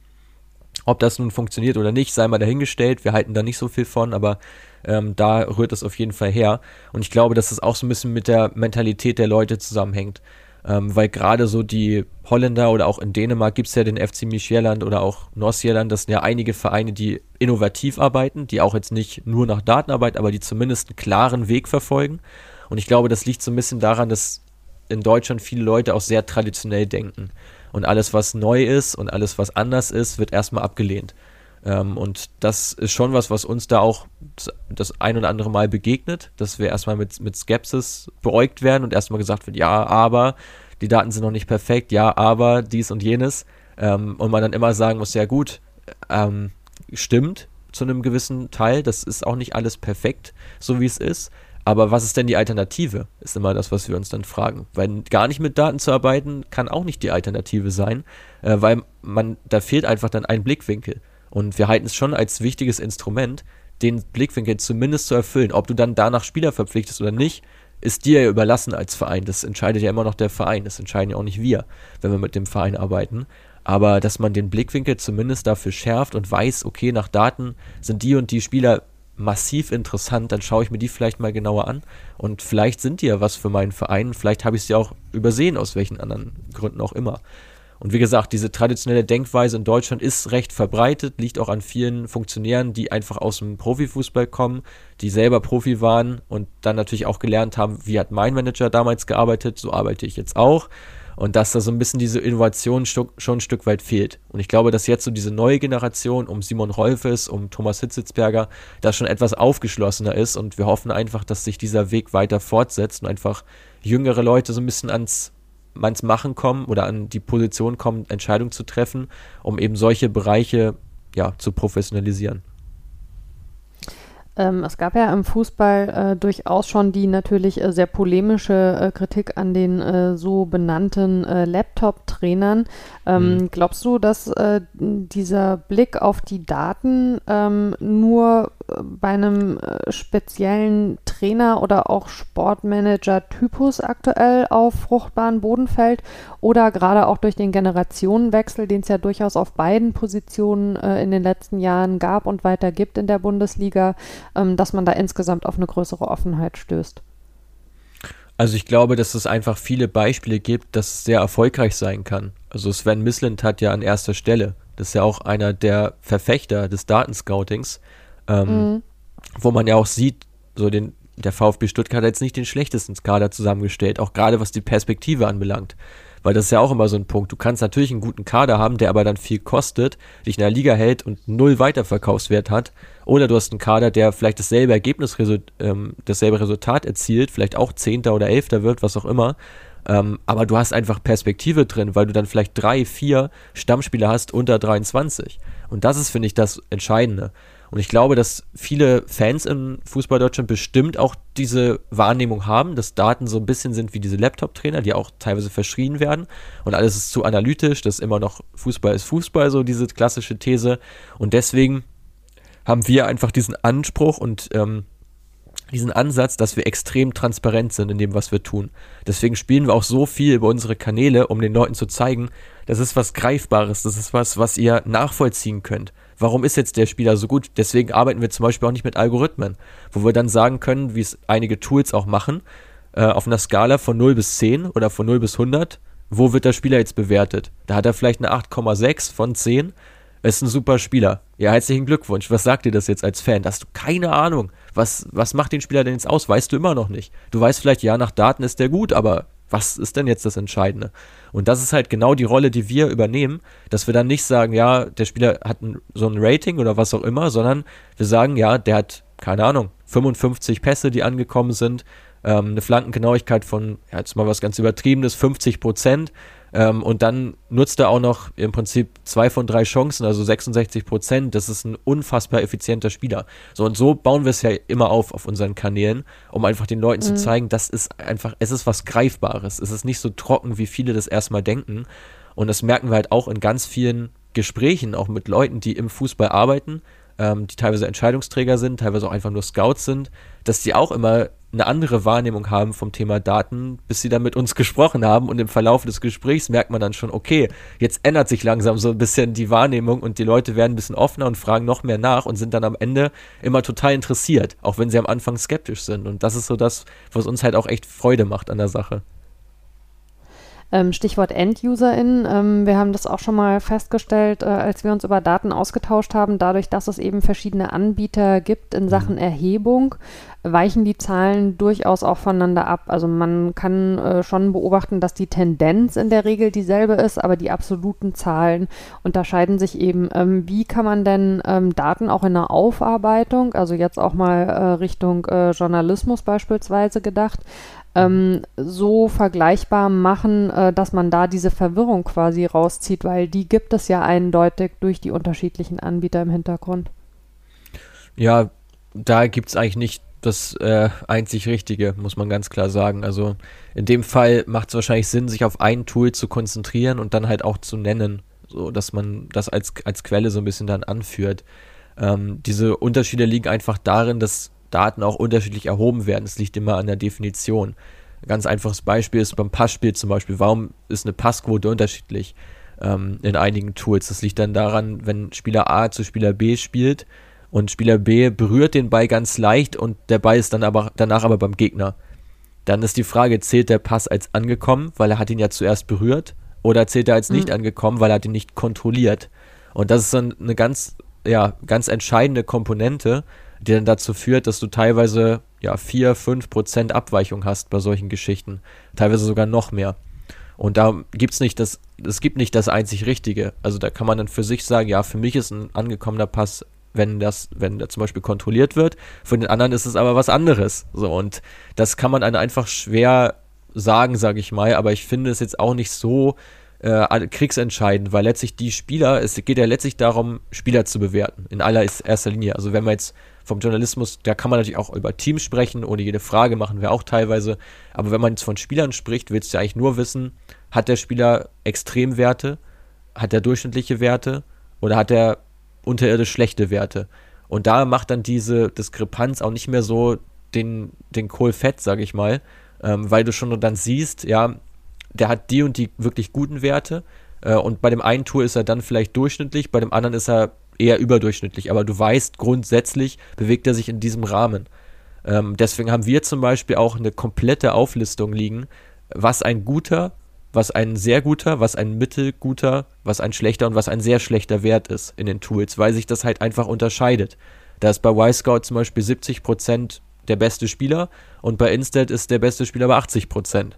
Ob das nun funktioniert oder nicht, sei mal dahingestellt. Wir halten da nicht so viel von, aber ähm, da rührt es auf jeden Fall her. Und ich glaube, dass das auch so ein bisschen mit der Mentalität der Leute zusammenhängt. Ähm, weil gerade so die Holländer oder auch in Dänemark gibt es ja den FC Micheland oder auch Nordsjælland, das sind ja einige Vereine, die innovativ arbeiten, die auch jetzt nicht nur nach Daten arbeiten, aber die zumindest einen klaren Weg verfolgen. Und ich glaube, das liegt so ein bisschen daran, dass in Deutschland viele Leute auch sehr traditionell denken. Und alles, was neu ist und alles, was anders ist, wird erstmal abgelehnt. Ähm, und das ist schon was, was uns da auch das ein oder andere Mal begegnet, dass wir erstmal mit, mit Skepsis beäugt werden und erstmal gesagt wird, ja, aber die Daten sind noch nicht perfekt, ja, aber dies und jenes. Ähm, und man dann immer sagen muss, ja gut, ähm, stimmt zu einem gewissen Teil, das ist auch nicht alles perfekt, so wie es ist. Aber was ist denn die Alternative? Ist immer das, was wir uns dann fragen. Weil gar nicht mit Daten zu arbeiten, kann auch nicht die Alternative sein, äh, weil man, da fehlt einfach dann ein Blickwinkel. Und wir halten es schon als wichtiges Instrument, den Blickwinkel zumindest zu erfüllen. Ob du dann danach Spieler verpflichtest oder nicht, ist dir ja überlassen als Verein. Das entscheidet ja immer noch der Verein. Das entscheiden ja auch nicht wir, wenn wir mit dem Verein arbeiten. Aber dass man den Blickwinkel zumindest dafür schärft und weiß, okay, nach Daten sind die und die Spieler massiv interessant, dann schaue ich mir die vielleicht mal genauer an. Und vielleicht sind die ja was für meinen Verein. Vielleicht habe ich sie auch übersehen, aus welchen anderen Gründen auch immer. Und wie gesagt, diese traditionelle Denkweise in Deutschland ist recht verbreitet, liegt auch an vielen Funktionären, die einfach aus dem Profifußball kommen, die selber Profi waren und dann natürlich auch gelernt haben, wie hat mein Manager damals gearbeitet, so arbeite ich jetzt auch. Und dass da so ein bisschen diese Innovation schon ein Stück weit fehlt. Und ich glaube, dass jetzt so diese neue Generation um Simon Rolfes, um Thomas Hitzitzberger, da schon etwas aufgeschlossener ist. Und wir hoffen einfach, dass sich dieser Weg weiter fortsetzt und einfach jüngere Leute so ein bisschen ans ans Machen kommen oder an die Position kommen, Entscheidungen zu treffen, um eben solche Bereiche ja, zu professionalisieren. Ähm, es gab ja im Fußball äh, durchaus schon die natürlich äh, sehr polemische äh, Kritik an den äh, so benannten äh, Laptop-Trainern. Ähm, mhm. Glaubst du, dass äh, dieser Blick auf die Daten ähm, nur bei einem speziellen Trainer oder auch Sportmanager-Typus aktuell auf fruchtbaren Boden fällt oder gerade auch durch den Generationenwechsel, den es ja durchaus auf beiden Positionen in den letzten Jahren gab und weiter gibt in der Bundesliga, ähm, dass man da insgesamt auf eine größere Offenheit stößt? Also ich glaube, dass es einfach viele Beispiele gibt, dass es sehr erfolgreich sein kann. Also Sven Mislint hat ja an erster Stelle, das ist ja auch einer der Verfechter des Datenscoutings, ähm, mhm. wo man ja auch sieht, so den, der VfB Stuttgart hat jetzt nicht den schlechtesten Kader zusammengestellt, auch gerade was die Perspektive anbelangt. Weil das ist ja auch immer so ein Punkt. Du kannst natürlich einen guten Kader haben, der aber dann viel kostet, dich in der Liga hält und null Weiterverkaufswert hat. Oder du hast einen Kader, der vielleicht dasselbe Ergebnis, ähm, dasselbe Resultat erzielt, vielleicht auch Zehnter oder Elfter wird, was auch immer. Ähm, aber du hast einfach Perspektive drin, weil du dann vielleicht drei, vier Stammspieler hast unter 23. Und das ist, finde ich, das Entscheidende. Und ich glaube, dass viele Fans in Fußball Deutschland bestimmt auch diese Wahrnehmung haben, dass Daten so ein bisschen sind wie diese Laptop-Trainer, die auch teilweise verschrien werden. Und alles ist zu analytisch, dass immer noch Fußball ist Fußball, so diese klassische These. Und deswegen haben wir einfach diesen Anspruch und ähm, diesen Ansatz, dass wir extrem transparent sind in dem, was wir tun. Deswegen spielen wir auch so viel über unsere Kanäle, um den Leuten zu zeigen, das ist was Greifbares, das ist was, was ihr nachvollziehen könnt warum ist jetzt der Spieler so gut? Deswegen arbeiten wir zum Beispiel auch nicht mit Algorithmen, wo wir dann sagen können, wie es einige Tools auch machen, äh, auf einer Skala von 0 bis 10 oder von 0 bis 100, wo wird der Spieler jetzt bewertet? Da hat er vielleicht eine 8,6 von 10, ist ein super Spieler. Ja, herzlichen Glückwunsch. Was sagt dir das jetzt als Fan? Hast du keine Ahnung. Was, was macht den Spieler denn jetzt aus? Weißt du immer noch nicht. Du weißt vielleicht, ja, nach Daten ist der gut, aber was ist denn jetzt das Entscheidende? Und das ist halt genau die Rolle, die wir übernehmen, dass wir dann nicht sagen, ja, der Spieler hat ein, so ein Rating oder was auch immer, sondern wir sagen, ja, der hat, keine Ahnung, 55 Pässe, die angekommen sind, ähm, eine Flankengenauigkeit von, ja, jetzt mal was ganz übertriebenes, 50 Prozent, ähm, und dann nutzt er auch noch im Prinzip zwei von drei Chancen, also 66 Prozent. Das ist ein unfassbar effizienter Spieler. So und so bauen wir es ja immer auf auf unseren Kanälen, um einfach den Leuten mhm. zu zeigen, das ist einfach, es ist was Greifbares. Es ist nicht so trocken, wie viele das erstmal denken. Und das merken wir halt auch in ganz vielen Gesprächen, auch mit Leuten, die im Fußball arbeiten, ähm, die teilweise Entscheidungsträger sind, teilweise auch einfach nur Scouts sind, dass die auch immer eine andere Wahrnehmung haben vom Thema Daten, bis sie dann mit uns gesprochen haben und im Verlauf des Gesprächs merkt man dann schon, okay, jetzt ändert sich langsam so ein bisschen die Wahrnehmung und die Leute werden ein bisschen offener und fragen noch mehr nach und sind dann am Ende immer total interessiert, auch wenn sie am Anfang skeptisch sind und das ist so das, was uns halt auch echt Freude macht an der Sache. Ähm, Stichwort End-UserInnen. Ähm, wir haben das auch schon mal festgestellt, äh, als wir uns über Daten ausgetauscht haben. Dadurch, dass es eben verschiedene Anbieter gibt in Sachen mhm. Erhebung, weichen die Zahlen durchaus auch voneinander ab. Also man kann äh, schon beobachten, dass die Tendenz in der Regel dieselbe ist, aber die absoluten Zahlen unterscheiden sich eben. Ähm, wie kann man denn ähm, Daten auch in der Aufarbeitung, also jetzt auch mal äh, Richtung äh, Journalismus beispielsweise gedacht, ähm, so vergleichbar machen, äh, dass man da diese Verwirrung quasi rauszieht, weil die gibt es ja eindeutig durch die unterschiedlichen Anbieter im Hintergrund. Ja, da gibt es eigentlich nicht das äh, einzig Richtige, muss man ganz klar sagen. Also in dem Fall macht es wahrscheinlich Sinn, sich auf ein Tool zu konzentrieren und dann halt auch zu nennen, so dass man das als, als Quelle so ein bisschen dann anführt. Ähm, diese Unterschiede liegen einfach darin, dass Daten auch unterschiedlich erhoben werden. Es liegt immer an der Definition. Ein ganz einfaches Beispiel ist beim Passspiel zum Beispiel. Warum ist eine Passquote unterschiedlich ähm, in einigen Tools? Das liegt dann daran, wenn Spieler A zu Spieler B spielt und Spieler B berührt den Ball ganz leicht und der Ball ist dann aber danach aber beim Gegner. Dann ist die Frage, zählt der Pass als angekommen, weil er hat ihn ja zuerst berührt, oder zählt er als nicht mhm. angekommen, weil er hat ihn nicht kontrolliert? Und das ist dann eine ganz, ja, ganz entscheidende Komponente, die dann dazu führt, dass du teilweise ja 4, 5 Prozent Abweichung hast bei solchen Geschichten. Teilweise sogar noch mehr. Und da gibt's nicht das, es gibt nicht das einzig Richtige. Also da kann man dann für sich sagen, ja, für mich ist ein angekommener Pass, wenn das, wenn der zum Beispiel kontrolliert wird. Für den anderen ist es aber was anderes. So, und das kann man dann einfach schwer sagen, sage ich mal, aber ich finde es jetzt auch nicht so äh, kriegsentscheidend, weil letztlich die Spieler, es geht ja letztlich darum, Spieler zu bewerten, in aller erster Linie. Also wenn man jetzt vom Journalismus, da kann man natürlich auch über Teams sprechen, ohne jede Frage machen wir auch teilweise. Aber wenn man jetzt von Spielern spricht, willst du eigentlich nur wissen, hat der Spieler Extremwerte, hat er durchschnittliche Werte oder hat er unterirdisch schlechte Werte? Und da macht dann diese Diskrepanz auch nicht mehr so den, den Kohl fett, sag ich mal, ähm, weil du schon dann siehst, ja, der hat die und die wirklich guten Werte äh, und bei dem einen Tour ist er dann vielleicht durchschnittlich, bei dem anderen ist er eher überdurchschnittlich, aber du weißt, grundsätzlich bewegt er sich in diesem Rahmen. Ähm, deswegen haben wir zum Beispiel auch eine komplette Auflistung liegen, was ein guter, was ein sehr guter, was ein mittelguter, was ein schlechter und was ein sehr schlechter Wert ist in den Tools, weil sich das halt einfach unterscheidet. Da ist bei Y-Scout zum Beispiel 70% der beste Spieler und bei Instat ist der beste Spieler bei 80%.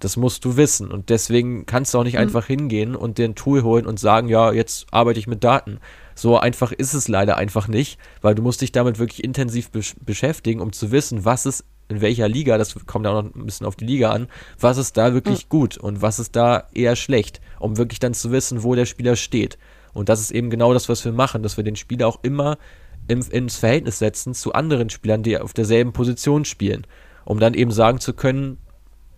Das musst du wissen. Und deswegen kannst du auch nicht mhm. einfach hingehen und dir ein Tool holen und sagen, ja, jetzt arbeite ich mit Daten. So einfach ist es leider einfach nicht, weil du musst dich damit wirklich intensiv besch beschäftigen, um zu wissen, was ist in welcher Liga, das kommt auch noch ein bisschen auf die Liga an, was ist da wirklich mhm. gut und was ist da eher schlecht, um wirklich dann zu wissen, wo der Spieler steht. Und das ist eben genau das, was wir machen, dass wir den Spieler auch immer im, ins Verhältnis setzen zu anderen Spielern, die auf derselben Position spielen, um dann eben sagen zu können,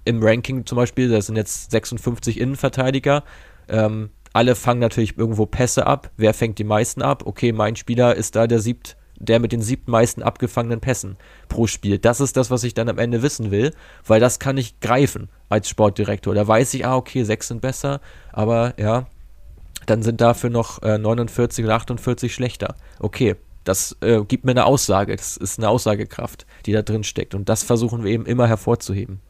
im Ranking zum Beispiel, das sind jetzt 56 Innenverteidiger, ähm, alle fangen natürlich irgendwo Pässe ab. Wer fängt die meisten ab? Okay, mein Spieler ist da der siebt, der mit den siebten meisten abgefangenen Pässen pro Spiel. Das ist das, was ich dann am Ende wissen will, weil das kann ich greifen als Sportdirektor. Da weiß ich, ah, okay, sechs sind besser, aber ja, dann sind dafür noch äh, 49 oder 48 schlechter. Okay, das äh, gibt mir eine Aussage. Das ist eine Aussagekraft, die da drin steckt. Und das versuchen wir eben immer hervorzuheben.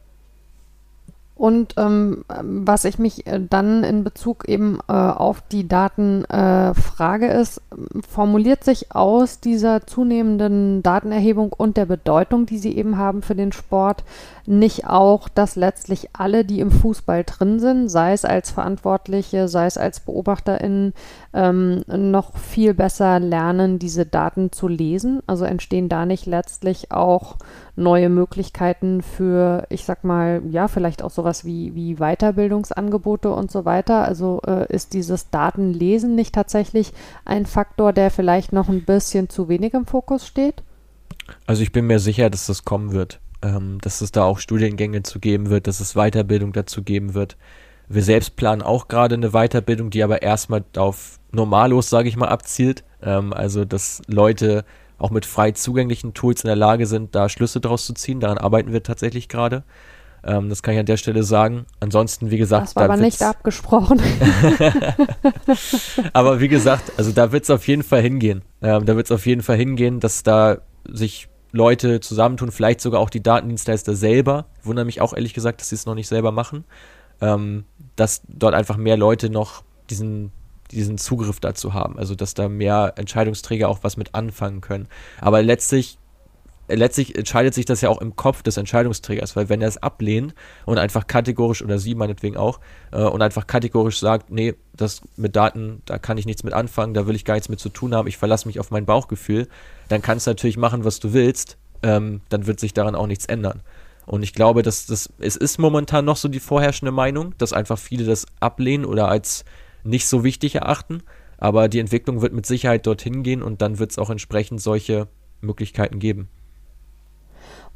Und ähm, was ich mich äh, dann in Bezug eben äh, auf die Daten äh, frage, ist, formuliert sich aus dieser zunehmenden Datenerhebung und der Bedeutung, die sie eben haben für den Sport, nicht auch, dass letztlich alle, die im Fußball drin sind, sei es als Verantwortliche, sei es als BeobachterInnen, ähm, noch viel besser lernen, diese Daten zu lesen? Also entstehen da nicht letztlich auch neue Möglichkeiten für, ich sag mal, ja, vielleicht auch sowas wie, wie Weiterbildungsangebote und so weiter? Also äh, ist dieses Datenlesen nicht tatsächlich ein Faktor, der vielleicht noch ein bisschen zu wenig im Fokus steht? Also ich bin mir sicher, dass das kommen wird ähm, dass es da auch Studiengänge zu geben wird, dass es Weiterbildung dazu geben wird. Wir selbst planen auch gerade eine Weiterbildung, die aber erstmal auf Normalos, sage ich mal, abzielt. Ähm, also, dass Leute auch mit frei zugänglichen Tools in der Lage sind, da Schlüsse draus zu ziehen. Daran arbeiten wir tatsächlich gerade. Ähm, das kann ich an der Stelle sagen. Ansonsten, wie gesagt, das war da aber nicht abgesprochen. aber wie gesagt, also da wird es auf jeden Fall hingehen. Ähm, da wird es auf jeden Fall hingehen, dass da sich Leute zusammentun, vielleicht sogar auch die Datendienstleister selber. Wundere mich auch ehrlich gesagt, dass sie es noch nicht selber machen. Ähm, dass dort einfach mehr Leute noch diesen diesen Zugriff dazu haben. Also dass da mehr Entscheidungsträger auch was mit anfangen können. Aber letztlich letztlich entscheidet sich das ja auch im Kopf des Entscheidungsträgers, weil wenn er es ablehnt und einfach kategorisch, oder sie meinetwegen auch, äh, und einfach kategorisch sagt, nee, das mit Daten, da kann ich nichts mit anfangen, da will ich gar nichts mit zu tun haben, ich verlasse mich auf mein Bauchgefühl, dann kannst du natürlich machen, was du willst, ähm, dann wird sich daran auch nichts ändern. Und ich glaube, dass das, es ist momentan noch so die vorherrschende Meinung, dass einfach viele das ablehnen oder als nicht so wichtig erachten. Aber die Entwicklung wird mit Sicherheit dorthin gehen und dann wird es auch entsprechend solche Möglichkeiten geben.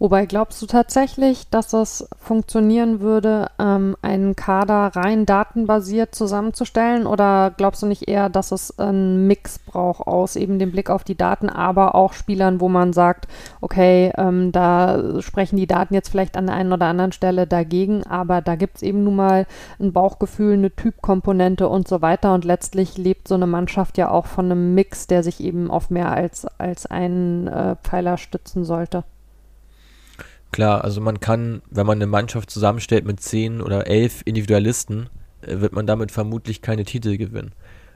Wobei glaubst du tatsächlich, dass es funktionieren würde, ähm, einen Kader rein datenbasiert zusammenzustellen? Oder glaubst du nicht eher, dass es einen Mix braucht aus eben dem Blick auf die Daten, aber auch Spielern, wo man sagt, okay, ähm, da sprechen die Daten jetzt vielleicht an der einen oder anderen Stelle dagegen, aber da gibt es eben nun mal ein Bauchgefühl, eine Typkomponente und so weiter. Und letztlich lebt so eine Mannschaft ja auch von einem Mix, der sich eben auf mehr als, als einen äh, Pfeiler stützen sollte. Klar, also man kann, wenn man eine Mannschaft zusammenstellt mit zehn oder elf Individualisten, äh, wird man damit vermutlich keine Titel gewinnen.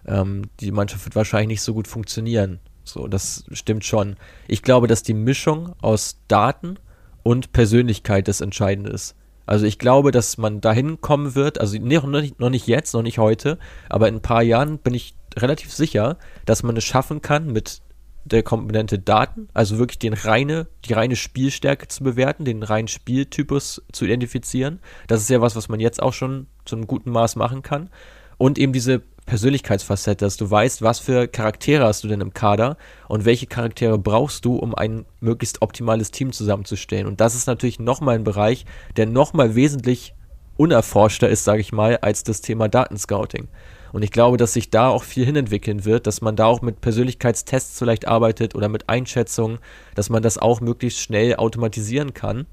Ähm, die Mannschaft wird wahrscheinlich nicht so gut funktionieren. So, das stimmt schon. Ich glaube, dass die Mischung aus Daten und Persönlichkeit das Entscheidende ist. Also ich glaube, dass man dahin kommen wird, also noch nicht, noch nicht jetzt, noch nicht heute, aber in ein paar Jahren bin ich relativ sicher, dass man es schaffen kann, mit der Komponente Daten, also wirklich den reine, die reine Spielstärke zu bewerten, den reinen Spieltypus zu identifizieren. Das ist ja was, was man jetzt auch schon zu einem guten Maß machen kann. Und eben diese Persönlichkeitsfacette, dass du weißt, was für Charaktere hast du denn im Kader und welche Charaktere brauchst du, um ein möglichst optimales Team zusammenzustellen. Und das ist natürlich nochmal ein Bereich, der nochmal wesentlich unerforschter ist, sage ich mal, als das Thema Datenscouting. Und ich glaube, dass sich da auch viel hinentwickeln wird, dass man da auch mit Persönlichkeitstests vielleicht arbeitet oder mit Einschätzungen, dass man das auch möglichst schnell automatisieren kann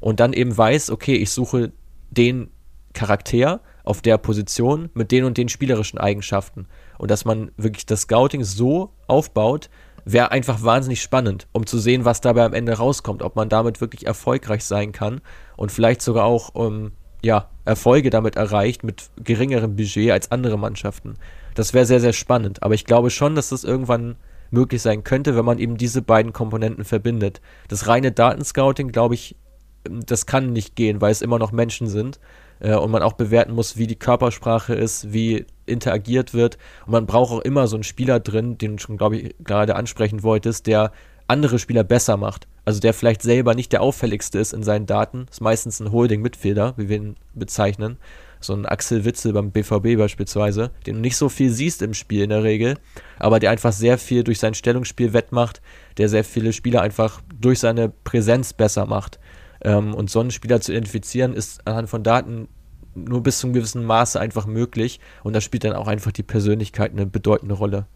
und dann eben weiß, okay, ich suche den Charakter auf der Position mit den und den spielerischen Eigenschaften. Und dass man wirklich das Scouting so aufbaut, wäre einfach wahnsinnig spannend, um zu sehen, was dabei am Ende rauskommt, ob man damit wirklich erfolgreich sein kann und vielleicht sogar auch um, ja, Erfolge damit erreicht mit geringerem Budget als andere Mannschaften. Das wäre sehr, sehr spannend. Aber ich glaube schon, dass das irgendwann möglich sein könnte, wenn man eben diese beiden Komponenten verbindet. Das reine Datenscouting, glaube ich, das kann nicht gehen, weil es immer noch Menschen sind äh, und man auch bewerten muss, wie die Körpersprache ist, wie interagiert wird. Und man braucht auch immer so einen Spieler drin, den du schon, glaube ich, gerade ansprechen wolltest, der andere Spieler besser macht. Also der vielleicht selber nicht der auffälligste ist in seinen Daten. Ist meistens ein Holding-Mitfehler, wie wir ihn bezeichnen. So ein Axel Witzel beim BVB beispielsweise, den du nicht so viel siehst im Spiel in der Regel, aber der einfach sehr viel durch sein Stellungsspiel wettmacht, der sehr viele Spieler einfach durch seine Präsenz besser macht. Ähm, und so einen Spieler zu identifizieren, ist anhand von Daten nur bis zu einem gewissen Maße einfach möglich. Und da spielt dann auch einfach die Persönlichkeit eine bedeutende Rolle.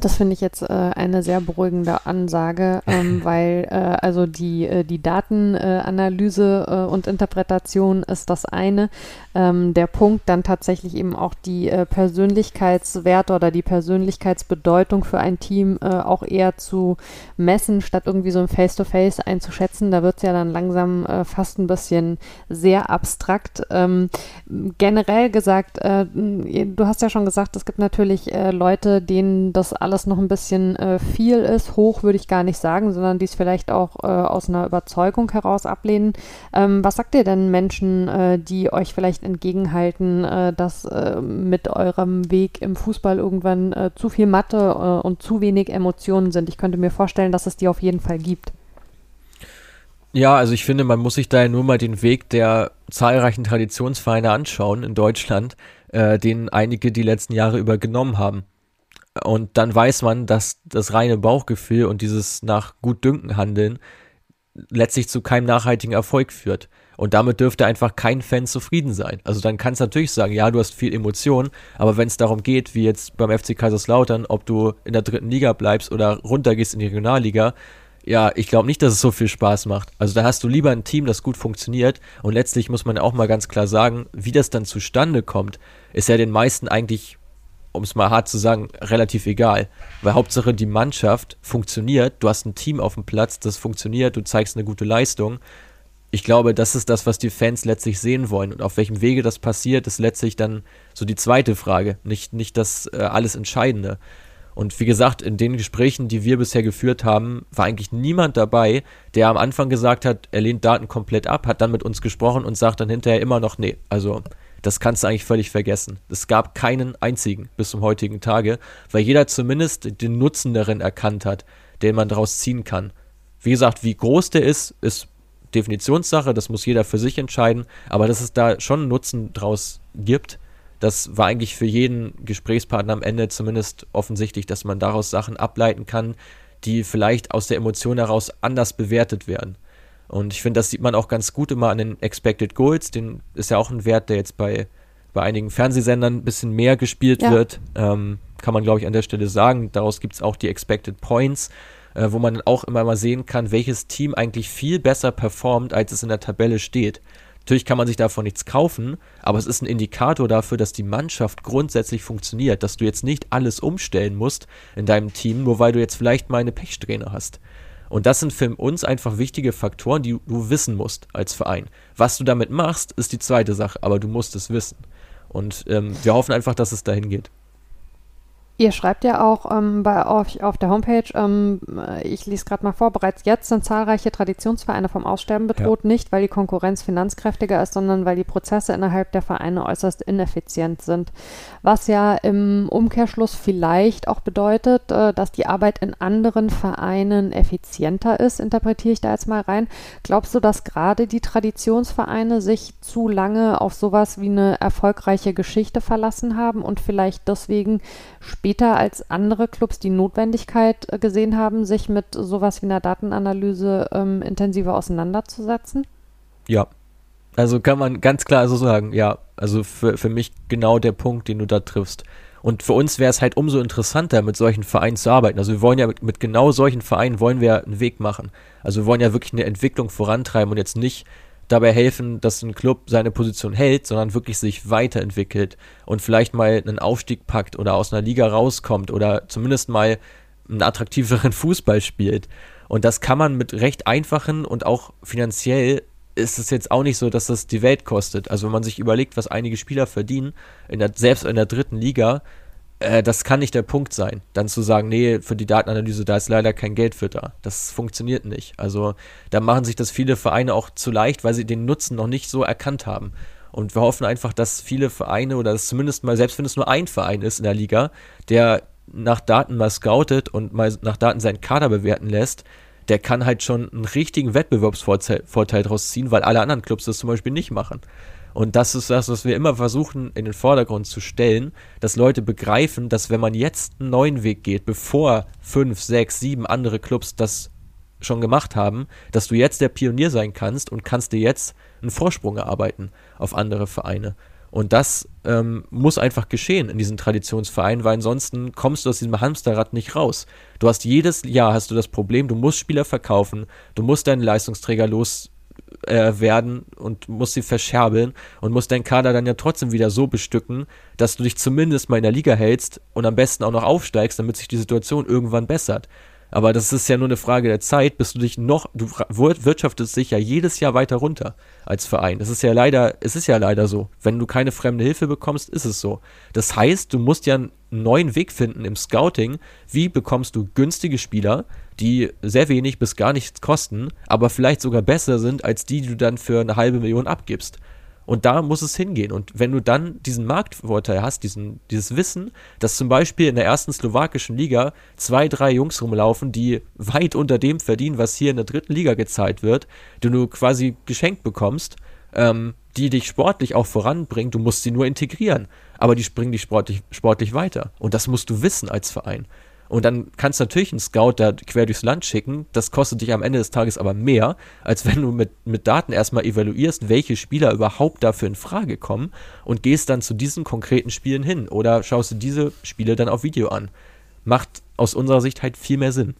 Das finde ich jetzt äh, eine sehr beruhigende Ansage, ähm, weil äh, also die, äh, die Datenanalyse äh, und Interpretation ist das eine. Ähm, der Punkt dann tatsächlich eben auch die äh, Persönlichkeitswerte oder die Persönlichkeitsbedeutung für ein Team äh, auch eher zu messen, statt irgendwie so ein Face-to-Face -face einzuschätzen. Da wird es ja dann langsam fast ein bisschen sehr abstrakt. Ähm, generell gesagt, du hast ja schon gesagt, es gibt natürlich Leute, denen das alles alles noch ein bisschen äh, viel ist, hoch würde ich gar nicht sagen, sondern die es vielleicht auch äh, aus einer Überzeugung heraus ablehnen. Ähm, was sagt ihr denn Menschen, äh, die euch vielleicht entgegenhalten, äh, dass äh, mit eurem Weg im Fußball irgendwann äh, zu viel Mathe und zu wenig Emotionen sind? Ich könnte mir vorstellen, dass es die auf jeden Fall gibt. Ja, also ich finde, man muss sich da ja nur mal den Weg der zahlreichen Traditionsvereine anschauen in Deutschland, äh, den einige die letzten Jahre über genommen haben. Und dann weiß man, dass das reine Bauchgefühl und dieses nach Gutdünken handeln letztlich zu keinem nachhaltigen Erfolg führt. Und damit dürfte einfach kein Fan zufrieden sein. Also dann kannst du natürlich sagen, ja, du hast viel Emotion, aber wenn es darum geht, wie jetzt beim FC Kaiserslautern, ob du in der dritten Liga bleibst oder runtergehst in die Regionalliga, ja, ich glaube nicht, dass es so viel Spaß macht. Also da hast du lieber ein Team, das gut funktioniert. Und letztlich muss man auch mal ganz klar sagen, wie das dann zustande kommt, ist ja den meisten eigentlich, um es mal hart zu sagen, relativ egal. Weil Hauptsache die Mannschaft funktioniert, du hast ein Team auf dem Platz, das funktioniert, du zeigst eine gute Leistung ich glaube, das ist das, was die Fans letztlich sehen wollen. Und auf welchem Wege das passiert, ist letztlich dann so die zweite Frage, nicht, nicht das äh, alles Entscheidende. Und wie gesagt, in den Gesprächen, die wir bisher geführt haben, war eigentlich niemand dabei, der am Anfang gesagt hat, er lehnt Daten komplett ab, hat dann mit uns gesprochen und sagt dann hinterher immer noch, nee, also das kannst du eigentlich völlig vergessen. Es gab keinen einzigen bis zum heutigen Tage, weil jeder zumindest den Nutzen darin erkannt hat, den man daraus ziehen kann. Wie gesagt, wie groß der ist, ist Definitionssache, das muss jeder für sich entscheiden, aber dass es da schon Nutzen draus gibt, das war eigentlich für jeden Gesprächspartner am Ende zumindest offensichtlich, dass man daraus Sachen ableiten kann, die vielleicht aus der Emotion heraus anders bewertet werden. Und ich finde, das sieht man auch ganz gut immer an den Expected Goals, den ist ja auch ein Wert, der jetzt bei, bei einigen Fernsehsendern ein bisschen mehr gespielt ja. wird. Ähm, kann man, glaube ich, an der Stelle sagen. Daraus gibt es auch die Expected Points äh, wo man auch immer mal sehen kann, welches Team eigentlich viel besser performt, als es in der Tabelle steht. Natürlich kann man sich davon nichts kaufen, aber es ist ein Indikator dafür, dass die Mannschaft grundsätzlich funktioniert, dass du jetzt nicht alles umstellen musst in deinem Team, nur weil du jetzt vielleicht mal eine Pechsträhne hast. Und das sind für uns einfach wichtige Faktoren, die du wissen musst als Verein. Was du damit machst, ist die zweite Sache, aber du musst es wissen. Und ähm, wir hoffen einfach, dass es dahin geht. Ihr schreibt ja auch ähm, bei euch auf der Homepage, ähm, ich lese gerade mal vor, bereits jetzt sind zahlreiche Traditionsvereine vom Aussterben bedroht, ja. nicht weil die Konkurrenz finanzkräftiger ist, sondern weil die Prozesse innerhalb der Vereine äußerst ineffizient sind. Was ja im Umkehrschluss vielleicht auch bedeutet, äh, dass die Arbeit in anderen Vereinen effizienter ist, interpretiere ich da jetzt mal rein. Glaubst du, dass gerade die Traditionsvereine sich zu lange auf sowas wie eine erfolgreiche Geschichte verlassen haben und vielleicht deswegen später später als andere Clubs die Notwendigkeit äh, gesehen haben, sich mit sowas wie einer Datenanalyse ähm, intensiver auseinanderzusetzen? Ja, also kann man ganz klar so sagen, ja, also für, für mich genau der Punkt, den du da triffst. Und für uns wäre es halt umso interessanter, mit solchen Vereinen zu arbeiten. Also wir wollen ja mit, mit, genau solchen Vereinen wollen wir einen Weg machen. Also wir wollen ja wirklich eine Entwicklung vorantreiben und jetzt nicht dabei helfen, dass ein Club seine Position hält, sondern wirklich sich weiterentwickelt und vielleicht mal einen Aufstieg packt oder aus einer Liga rauskommt oder zumindest mal einen attraktiveren Fußball spielt. Und das kann man mit recht einfachen und auch finanziell ist es jetzt auch nicht so, dass das die Welt kostet. Also wenn man sich überlegt, was einige Spieler verdienen, in der, selbst in der dritten Liga, äh, das kann nicht der Punkt sein, dann zu sagen, nee, für die Datenanalyse, da ist leider kein Geld für da. Das funktioniert nicht. Also da machen sich das viele Vereine auch zu leicht, weil sie den Nutzen noch nicht so erkannt haben. Und wir hoffen einfach, dass viele Vereine oder dass zumindest mal, selbst wenn es nur ein Verein ist in der Liga, der nach Daten mal scoutet und mal nach Daten seinen Kader bewerten lässt, der kann halt schon einen richtigen Wettbewerbsvorteil daraus ziehen, weil alle anderen Clubs das zum Beispiel nicht machen. Und das ist das, was wir immer versuchen in den Vordergrund zu stellen, dass Leute begreifen, dass wenn man jetzt einen neuen Weg geht, bevor fünf, sechs, sieben andere Clubs das schon gemacht haben, dass du jetzt der Pionier sein kannst und kannst dir jetzt einen Vorsprung erarbeiten auf andere Vereine. Und das ähm, muss einfach geschehen in diesen Traditionsvereinen, weil ansonsten kommst du aus diesem Hamsterrad nicht raus. Du hast jedes Jahr hast du das Problem, du musst Spieler verkaufen, du musst deinen Leistungsträger los äh, werden und musst sie verscherbeln und musst deinen Kader dann ja trotzdem wieder so bestücken, dass du dich zumindest mal in der Liga hältst und am besten auch noch aufsteigst, damit sich die Situation irgendwann bessert. Aber das ist ja nur eine Frage der Zeit, bis du dich noch, du wirtschaftest dich ja jedes Jahr weiter runter als Verein. Es ist ja leider, es ist ja leider so. Wenn du keine fremde Hilfe bekommst, ist es so. Das heißt, du musst ja einen neuen Weg finden im Scouting. Wie bekommst du günstige Spieler, die sehr wenig bis gar nichts kosten, aber vielleicht sogar besser sind als die, die du dann für eine halbe Million abgibst. Und da muss es hingehen. Und wenn du dann diesen Marktvorteil hast, diesen, dieses Wissen, dass zum Beispiel in der ersten slowakischen Liga zwei, drei Jungs rumlaufen, die weit unter dem verdienen, was hier in der dritten Liga gezahlt wird, die du quasi geschenkt bekommst, ähm, die dich sportlich auch voranbringen, du musst sie nur integrieren. Aber die springen dich sportlich, sportlich weiter. Und das musst du wissen als Verein. Und dann kannst du natürlich einen Scout da quer durchs Land schicken. Das kostet dich am Ende des Tages aber mehr, als wenn du mit, mit Daten erstmal evaluierst, welche Spieler überhaupt dafür in Frage kommen und gehst dann zu diesen konkreten Spielen hin oder schaust du diese Spiele dann auf Video an. Macht aus unserer Sicht halt viel mehr Sinn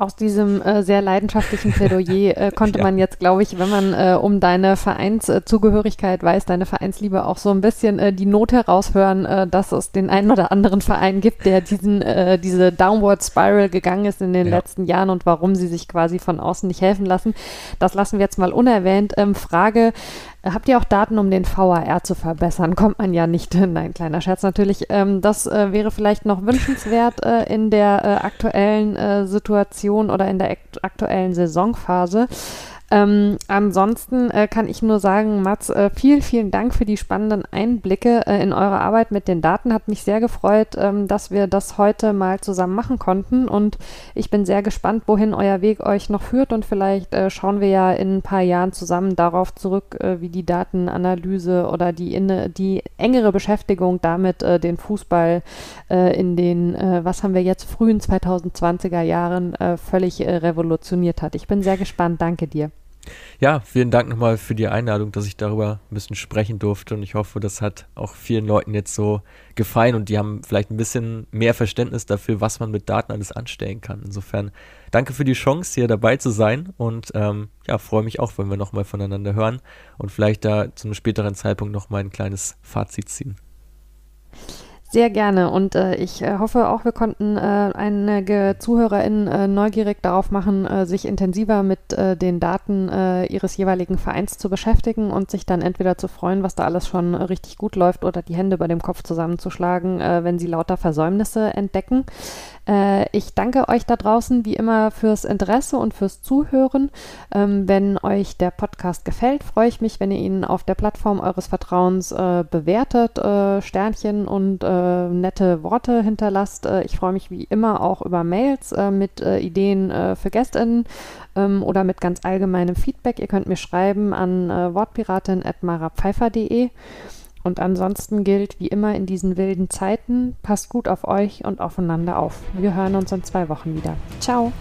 aus diesem äh, sehr leidenschaftlichen Plädoyer äh, konnte ja. man jetzt, glaube ich, wenn man äh, um deine Vereinszugehörigkeit weiß, deine Vereinsliebe auch so ein bisschen äh, die Not heraushören, äh, dass es den einen oder anderen Verein gibt, der diesen, äh, diese Downward Spiral gegangen ist in den ja. letzten Jahren und warum sie sich quasi von außen nicht helfen lassen. Das lassen wir jetzt mal unerwähnt. Ähm, Frage, Habt ihr auch Daten, um den VAR zu verbessern? Kommt man ja nicht. Nein, kleiner Scherz natürlich. Ähm, das äh, wäre vielleicht noch wünschenswert äh, in der äh, aktuellen äh, Situation oder in der aktuellen Saisonphase. Ähm, ansonsten äh, kann ich nur sagen, Mats, äh, vielen, vielen Dank für die spannenden Einblicke äh, in eure Arbeit mit den Daten. Hat mich sehr gefreut, ähm, dass wir das heute mal zusammen machen konnten. Und ich bin sehr gespannt, wohin euer Weg euch noch führt. Und vielleicht äh, schauen wir ja in ein paar Jahren zusammen darauf zurück, äh, wie die Datenanalyse oder die, in, die engere Beschäftigung damit äh, den Fußball in den, was haben wir jetzt, frühen 2020er Jahren völlig revolutioniert hat. Ich bin sehr gespannt. Danke dir. Ja, vielen Dank nochmal für die Einladung, dass ich darüber ein bisschen sprechen durfte und ich hoffe, das hat auch vielen Leuten jetzt so gefallen und die haben vielleicht ein bisschen mehr Verständnis dafür, was man mit Daten alles anstellen kann. Insofern danke für die Chance, hier dabei zu sein und ähm, ja, freue mich auch, wenn wir nochmal voneinander hören und vielleicht da zu einem späteren Zeitpunkt nochmal ein kleines Fazit ziehen. Sehr gerne und äh, ich äh, hoffe auch, wir konnten äh, einige ZuhörerInnen äh, neugierig darauf machen, äh, sich intensiver mit äh, den Daten ihres jeweiligen Vereins zu beschäftigen und sich dann entweder zu freuen, was da alles schon richtig gut läuft oder die Hände über dem Kopf zusammenzuschlagen, wenn sie lauter Versäumnisse entdecken. Ich danke euch da draußen wie immer fürs Interesse und fürs Zuhören. Ähm, wenn euch der Podcast gefällt, freue ich mich, wenn ihr ihn auf der Plattform eures Vertrauens bewertet, Sternchen und äh, nette Worte hinterlasst. Äh, ich freue mich wie immer auch über Mails äh, mit Ideen für GästInnen ähm, oder mit ganz allgemeinem Feedback. Ihr könnt mir schreiben an wortpiratin.marapfeifer.de. Und ansonsten gilt wie immer in diesen wilden Zeiten, passt gut auf euch und aufeinander auf. Wir hören uns in zwei Wochen wieder. Ciao!